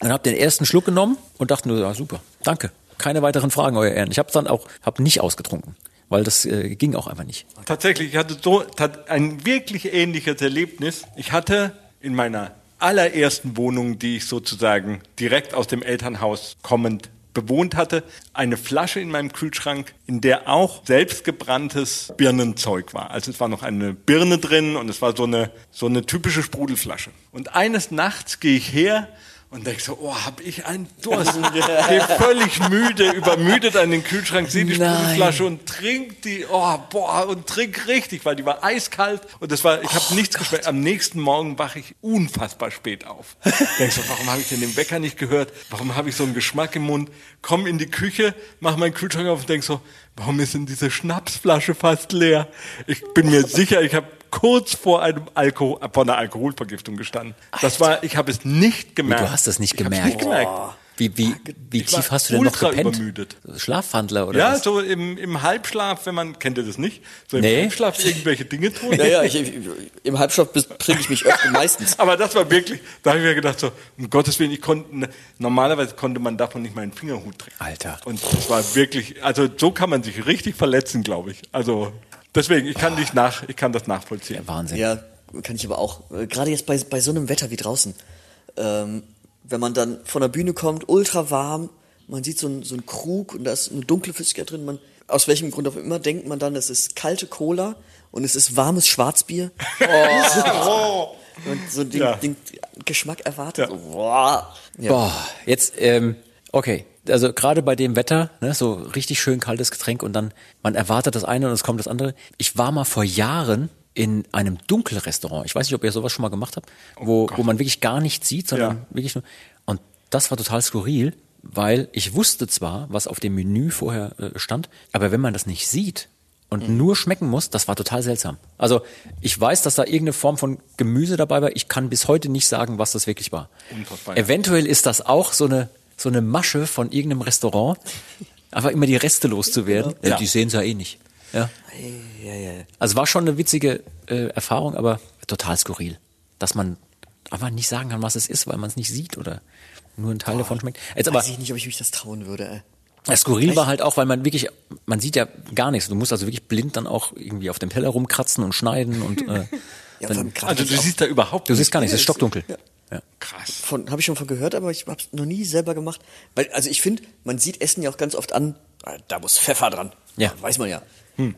Und habe den ersten Schluck genommen und dachte nur, ja, super, danke. Keine weiteren Fragen, euer Ehren. Ich habe dann auch hab nicht ausgetrunken, weil das äh, ging auch einfach nicht. Tatsächlich, ich hatte so ein wirklich ähnliches Erlebnis. Ich hatte in meiner allerersten Wohnung, die ich sozusagen direkt aus dem Elternhaus kommend bewohnt hatte, eine Flasche in meinem Kühlschrank, in der auch selbstgebranntes Birnenzeug war. Also es war noch eine Birne drin und es war so eine, so eine typische Sprudelflasche. Und eines Nachts gehe ich her und denke so, oh, hab ich einen Durst. [LAUGHS] Gehe völlig müde, übermüdet an den Kühlschrank, sehe die. Sprudelflasche und trink die, oh, boah, und trink richtig, weil die war eiskalt und das war, ich habe nichts geschmeckt. Am nächsten Morgen wache ich unfassbar spät auf. Denkst so, warum habe ich denn den Wecker nicht gehört? Warum habe ich so einen Geschmack im Mund? Komm in die Küche, mach meinen Kühlschrank auf und denk so, warum ist denn diese Schnapsflasche fast leer? Ich bin mir sicher, ich habe kurz vor einem Alkohol, vor einer Alkoholvergiftung gestanden. Das war, ich habe es nicht gemerkt. Du hast das nicht Ich gemerkt. Nicht gemerkt. Wie, wie, wie Ich war tief hast du denn noch gepennt? übermüdet. Schlafwandler oder Ja, was? so im, im Halbschlaf, wenn man, kennt ihr das nicht? So im Nee. Halbschlaf irgendwelche Dinge tun. Ja, ja, ich, ich, im Halbstoff bringe ich mich öfter [LAUGHS] meistens. Aber das war wirklich, da habe ich mir gedacht, so, um Gottes Willen, ich konnte, normalerweise konnte man davon nicht mal einen Fingerhut trinken. Alter. Und das war wirklich, also so kann man sich richtig verletzen, glaube ich. Also, deswegen, ich kann dich nach, ich kann das nachvollziehen. Wahnsinn. Ja, kann ich aber auch. Äh, Gerade jetzt bei, bei so einem Wetter wie draußen. Ähm, wenn man dann von der Bühne kommt, ultra warm, man sieht so einen so einen Krug und da ist eine dunkle Flüssigkeit drin. Man, aus welchem Grund auch immer denkt man dann, es ist kalte Cola und es ist warmes Schwarzbier. [LAUGHS] und so den, Ja. den Geschmack erwartet. Ja. So, boah. Ja. Boah, jetzt, ähm, okay. Also gerade bei dem Wetter, ne, so richtig schön kaltes Getränk und dann, man erwartet das eine und es kommt das andere. Ich war mal vor Jahren in einem Dunkelrestaurant. Ich weiß nicht, ob ihr sowas schon mal gemacht habt, wo, wo man wirklich gar nichts sieht, sondern Ja. wirklich nur. Und das war total skurril, weil ich wusste zwar, was auf dem Menü vorher äh, stand, aber wenn man das nicht sieht und nur schmecken muss, das war total seltsam. Also ich weiß, dass da irgendeine Form von Gemüse dabei war. Ich kann bis heute nicht sagen, was das wirklich war. Eventuell ist das auch so eine, so eine Masche von irgendeinem Restaurant, einfach immer die Reste loszuwerden. Ja, Ja. Die sehen sie ja eh nicht. Ja. Ja, ja. Also war schon eine witzige äh, Erfahrung, aber total skurril, dass man einfach nicht sagen kann, was es ist, weil man es nicht sieht oder nur ein Teil davon schmeckt. Jetzt aber Weiß ich nicht, ob ich mich das trauen würde. Ey. ja, skurril war halt auch, weil man wirklich, man sieht ja gar nichts. Du musst also wirklich blind dann auch irgendwie auf dem Teller rumkratzen und schneiden und äh, [LAUGHS] Ja, dann, Also du siehst da überhaupt du siehst gar nichts, es Ja, ist stockdunkel. ja. Ja. Krass. von habe ich schon von gehört, aber ich habe es noch nie selber gemacht. Weil also ich finde, man sieht Essen ja auch ganz oft an, ah, da muss Pfeffer dran. Ja. weiß man ja.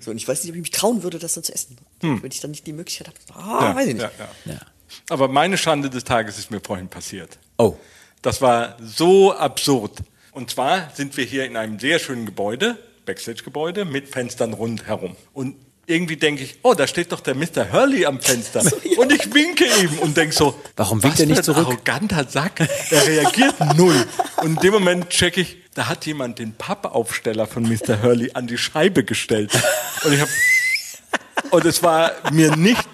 So und ich weiß nicht, ob ich mich trauen würde, das dann zu essen. Wenn ich dann nicht die Möglichkeit habe. Ah, Ja, weiß ich nicht. ja, ja. Ja. Aber meine Schande des Tages ist mir vorhin passiert. Oh, Das war so absurd. Und zwar sind wir hier in einem sehr schönen Gebäude, Backstage-Gebäude, mit Fenstern rundherum. Und irgendwie denke ich, oh, da steht doch der Mr. Hurley am Fenster. [LAUGHS] Und ich winke ihm und denke so, Warum winkt er nicht für ein zurück? arroganter Sack. Er reagiert [LAUGHS] null. Und in dem Moment checke ich, da hat jemand den Pappaufsteller von Mr. Hurley an die Scheibe gestellt. Und ich habe und es war mir nicht,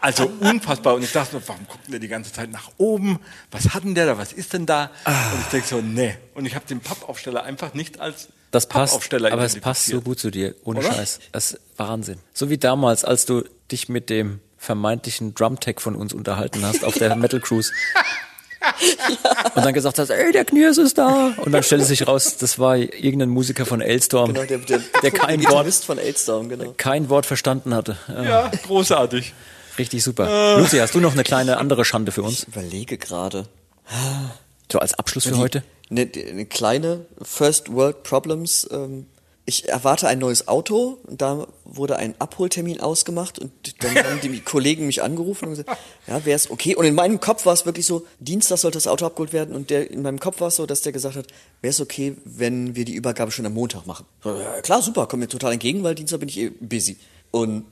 also unfassbar. Und ich dachte, so, warum guckt der die ganze Zeit nach oben? Was hat denn der da? Was ist denn da? Und ich denke so, nee. Und ich habe den Pappaufsteller einfach nicht als Das passt, aber es passt so gut zu dir, ohne Oder? Scheiß. Das ist Wahnsinn. So wie damals, als du dich mit dem vermeintlichen Drumtech von uns unterhalten hast auf der [LAUGHS] Metal Cruise. [LAUGHS] Und dann gesagt hast, ey, der Knirsch ist da. Und dann stellte sich raus, das war irgendein Musiker von Elstorm, Genau, der, der, der kein Wort, von Aidstorm, genau. kein Wort verstanden hatte. Ja, Ja, großartig. richtig super. Lucy, hast du noch eine kleine andere Schande für uns? Ich überlege gerade. So als Abschluss für heute? Eine, eine kleine First World Problems. Ähm, ich erwarte ein neues Auto und da wurde ein Abholtermin ausgemacht und dann haben die [LAUGHS] Kollegen mich angerufen und gesagt, ja, wäre es okay. Und in meinem Kopf war es wirklich so, Dienstag sollte das Auto abgeholt werden und der, in meinem Kopf war es so, dass der gesagt hat, wäre es okay, wenn wir die Übergabe schon am Montag machen. So, Ja, klar, super, kommt mir total entgegen, weil Dienstag bin ich eh busy. Und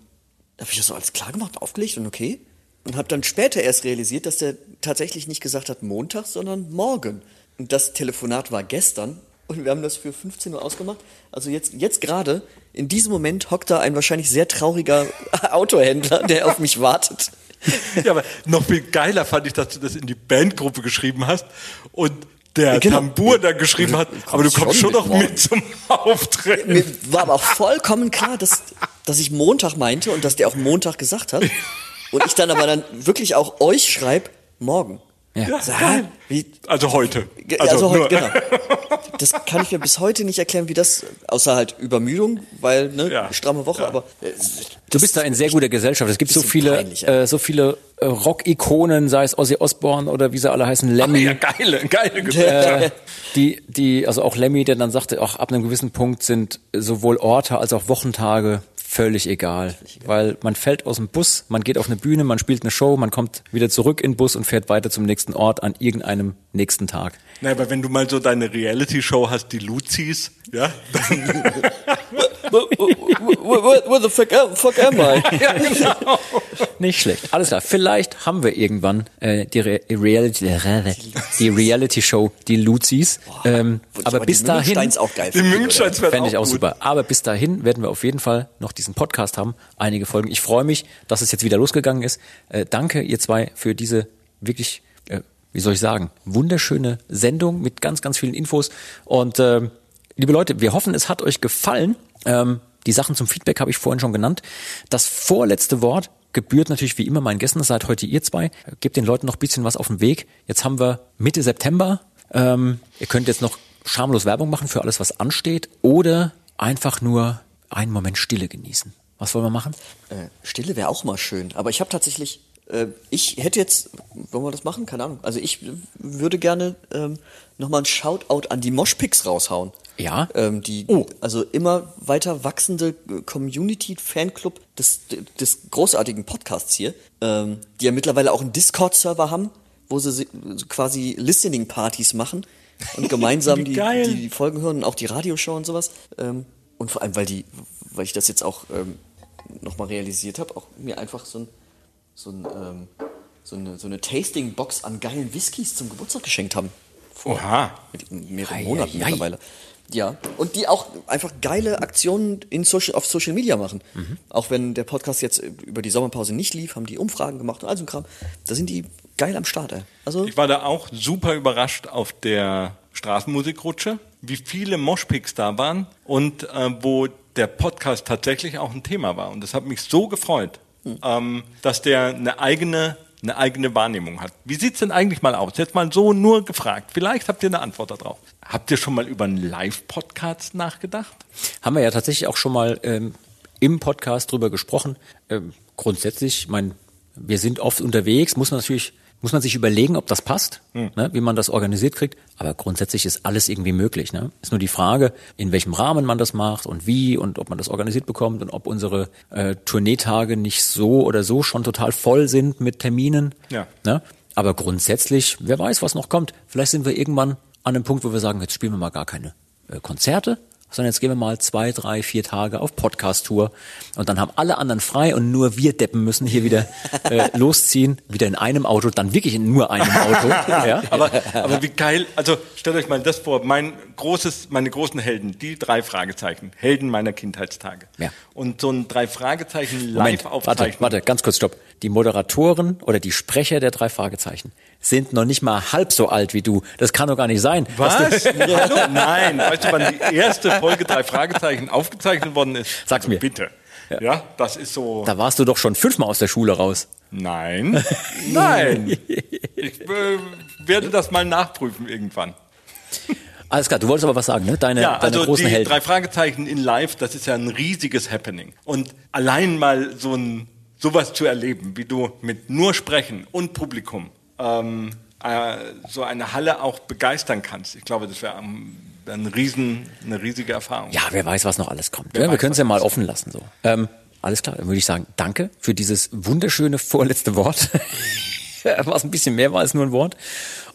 da habe ich das so alles klar gemacht, aufgelegt und okay. Und habe dann später erst realisiert, dass der tatsächlich nicht gesagt hat Montag, sondern morgen. Und das Telefonat war gestern und wir haben das für 15 Uhr ausgemacht. Also jetzt, jetzt gerade, in diesem Moment hockt da ein wahrscheinlich sehr trauriger [LAUGHS] Autohändler, der auf mich wartet. [LAUGHS] Ja, aber noch viel geiler fand ich, dass du das in die Bandgruppe geschrieben hast und der Genau. Tambur dann geschrieben hat, aber du kommst schon schon noch mit mit zum [LAUGHS] Auftreten. Mir war aber auch vollkommen klar, dass, dass ich Montag meinte und dass der auch Montag gesagt hat. Und ich dann aber dann wirklich auch euch schreibe, morgen. Ja. So, hä? wie, Also heute. Also, nur- heute, genau. Das kann ich mir bis heute nicht erklären, wie das, außer halt Übermüdung, weil, ne, Ja. stramme Woche, Ja. aber äh, Du bist da in sehr guter Gesellschaft. Es gibt so viele, peinlich, ja. äh, so viele äh, Rock-Ikonen, sei es Ozzy Osbourne oder wie sie alle heißen, Lemmy. Ja, geile, geile Gesellschaft. äh, die, die, also auch Lemmy, der dann sagte, auch ab einem gewissen Punkt sind sowohl Orte als auch Wochentage völlig egal, weil man fällt aus dem Bus, man geht auf eine Bühne, man spielt eine Show, man kommt wieder zurück in den Bus und fährt weiter zum nächsten Ort an irgendeinem nächsten Tag. Na, aber wenn du mal so deine Reality-Show hast, die Luzis, ja, dann, [LAUGHS] where, the fuck, am- fuck am I? [LAUGHS] Nicht schlecht. Alles klar. Vielleicht haben wir irgendwann äh, die Re Reality, die Reality Show, die Luzis. Ähm, aber, bis dahin auch geil. die werden Fände ich auch gut. super. Aber bis dahin werden wir auf jeden Fall noch diesen Podcast haben, einige Folgen. Ich freue mich, dass es jetzt wieder losgegangen ist. Äh, danke, ihr zwei, für diese wirklich, äh, wie soll ich sagen, wunderschöne Sendung mit ganz, ganz vielen Infos. Und ähm, liebe Leute, wir hoffen, es hat euch gefallen. Ähm, die Sachen zum Feedback habe ich vorhin schon genannt. Das vorletzte Wort gebührt natürlich wie immer meinen Gästen. Seid heute ihr zwei. Gebt den Leuten noch ein bisschen was auf den Weg. Jetzt haben wir Mitte September. Ähm, ihr könnt jetzt noch schamlos Werbung machen für alles, was ansteht. Oder einfach nur einen Moment Stille genießen. Was wollen wir machen? Äh, Stille wäre auch mal schön. Aber ich habe tatsächlich, äh, ich hätte jetzt, wollen wir das machen? Keine Ahnung. Also ich würde gerne ähm, nochmal ein Shoutout an die Moshpicks raushauen. Ja? Ähm, die, also immer weiter wachsende äh, Community, Fanclub des, des großartigen Podcasts hier, ähm, die ja mittlerweile auch einen Discord-Server haben, wo sie quasi Listening-Partys machen und gemeinsam [LAUGHS] die, die, die Folgen hören und auch die Radioshow und sowas. Ähm, und vor allem, weil die, weil ich das jetzt auch ähm, nochmal realisiert habe, auch mir einfach so ein, so ein, ähm, so eine, so eine Tasting-Box an geilen Whiskys zum Geburtstag geschenkt haben. Oha. Mit mehreren Monaten ei, ei. mittlerweile. Ja, und die auch einfach geile Aktionen in Social, auf Social Media machen. Mhm. Auch wenn der Podcast jetzt über die Sommerpause nicht lief, haben die Umfragen gemacht und all so ein Kram. Da sind die geil am Start, ey. Also, Ich war da auch super überrascht auf der Straßenmusikrutsche, wie viele Moshpicks da waren und äh, wo der Podcast tatsächlich auch ein Thema war. Und das hat mich so gefreut, ähm, dass der eine eigene, eine eigene Wahrnehmung hat. Wie sieht's denn eigentlich mal aus? Jetzt mal so nur gefragt. Vielleicht habt ihr eine Antwort darauf. Habt ihr schon mal über einen Live-Podcast nachgedacht? Haben wir ja tatsächlich auch schon mal ähm, im Podcast drüber gesprochen. Ähm, grundsätzlich, ich mein, wir sind oft unterwegs, muss man natürlich, muss man sich überlegen, ob das passt, ne, wie man das organisiert kriegt. Aber grundsätzlich ist alles irgendwie möglich. Ne? Ist nur die Frage, in welchem Rahmen man das macht und wie und ob man das organisiert bekommt und ob unsere äh, Tourneetage nicht so oder so schon total voll sind mit Terminen. Ja. Ne? Aber grundsätzlich, wer weiß, was noch kommt. Vielleicht sind wir irgendwann an einem Punkt, wo wir sagen, jetzt spielen wir mal gar keine äh, Konzerte, sondern jetzt gehen wir mal zwei, drei, vier Tage auf Podcast-Tour und dann haben alle anderen frei und nur wir Deppen müssen hier wieder äh, [LAUGHS] losziehen, wieder in einem Auto, dann wirklich in nur einem Auto. [LAUGHS] ja? Aber, aber wie geil, also stellt euch mal das vor, mein großes, meine großen Helden, die drei Fragezeichen, Helden meiner Kindheitstage. Ja. Und so ein drei Fragezeichen Moment, live warte, aufzeichnen. warte, ganz kurz, stopp. Die Moderatoren oder die Sprecher der drei Fragezeichen sind noch nicht mal halb so alt wie du. Das kann doch gar nicht sein. Was? Hallo? Nein, weißt du, wann die erste Folge drei Fragezeichen aufgezeichnet worden ist? Sag's mir. Bitte. Ja. das ist so. Da warst du doch schon fünfmal aus der Schule raus. Nein. [LAUGHS] Nein. Ich äh, werde das mal nachprüfen irgendwann. Alles klar, du wolltest aber was sagen, ne? Deine, Ja, deine also großen die Helden. drei Fragezeichen in Live, das ist ja ein riesiges Happening. Und allein mal so ein sowas zu erleben, wie du mit nur Sprechen und Publikum ähm, äh, so eine Halle auch begeistern kannst. Ich glaube, das wäre ähm, ein riesen, eine riesige Erfahrung. Ja, wer weiß, was noch alles kommt. Wer wir weiß, können es ja mal offen lassen. So. Ähm, alles klar, dann würde ich sagen, danke für dieses wunderschöne vorletzte Wort. [LAUGHS] was ein bisschen mehr war als nur ein Wort.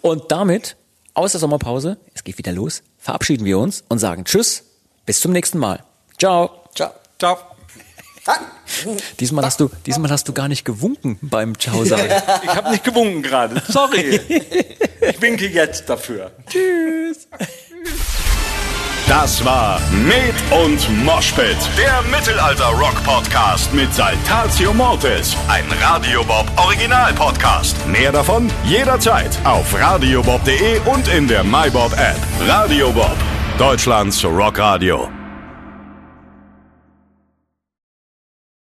Und damit, aus der Sommerpause, es geht wieder los, verabschieden wir uns und sagen Tschüss, bis zum nächsten Mal. Ciao. Ciao. Ciao. Diesmal hast du, diesmal hast du gar nicht gewunken beim Ciao sagen. [LAUGHS] Ich habe nicht gewunken gerade. Sorry. Ich winke jetzt dafür. Das war Med und Moshpit, der Mittelalter-Rock-Podcast mit Saltatio Mortis, ein Radiobob Original-Podcast. Mehr davon jederzeit auf radiobob.de und in der MyBob-App. Radio Bob, Deutschlands Rockradio.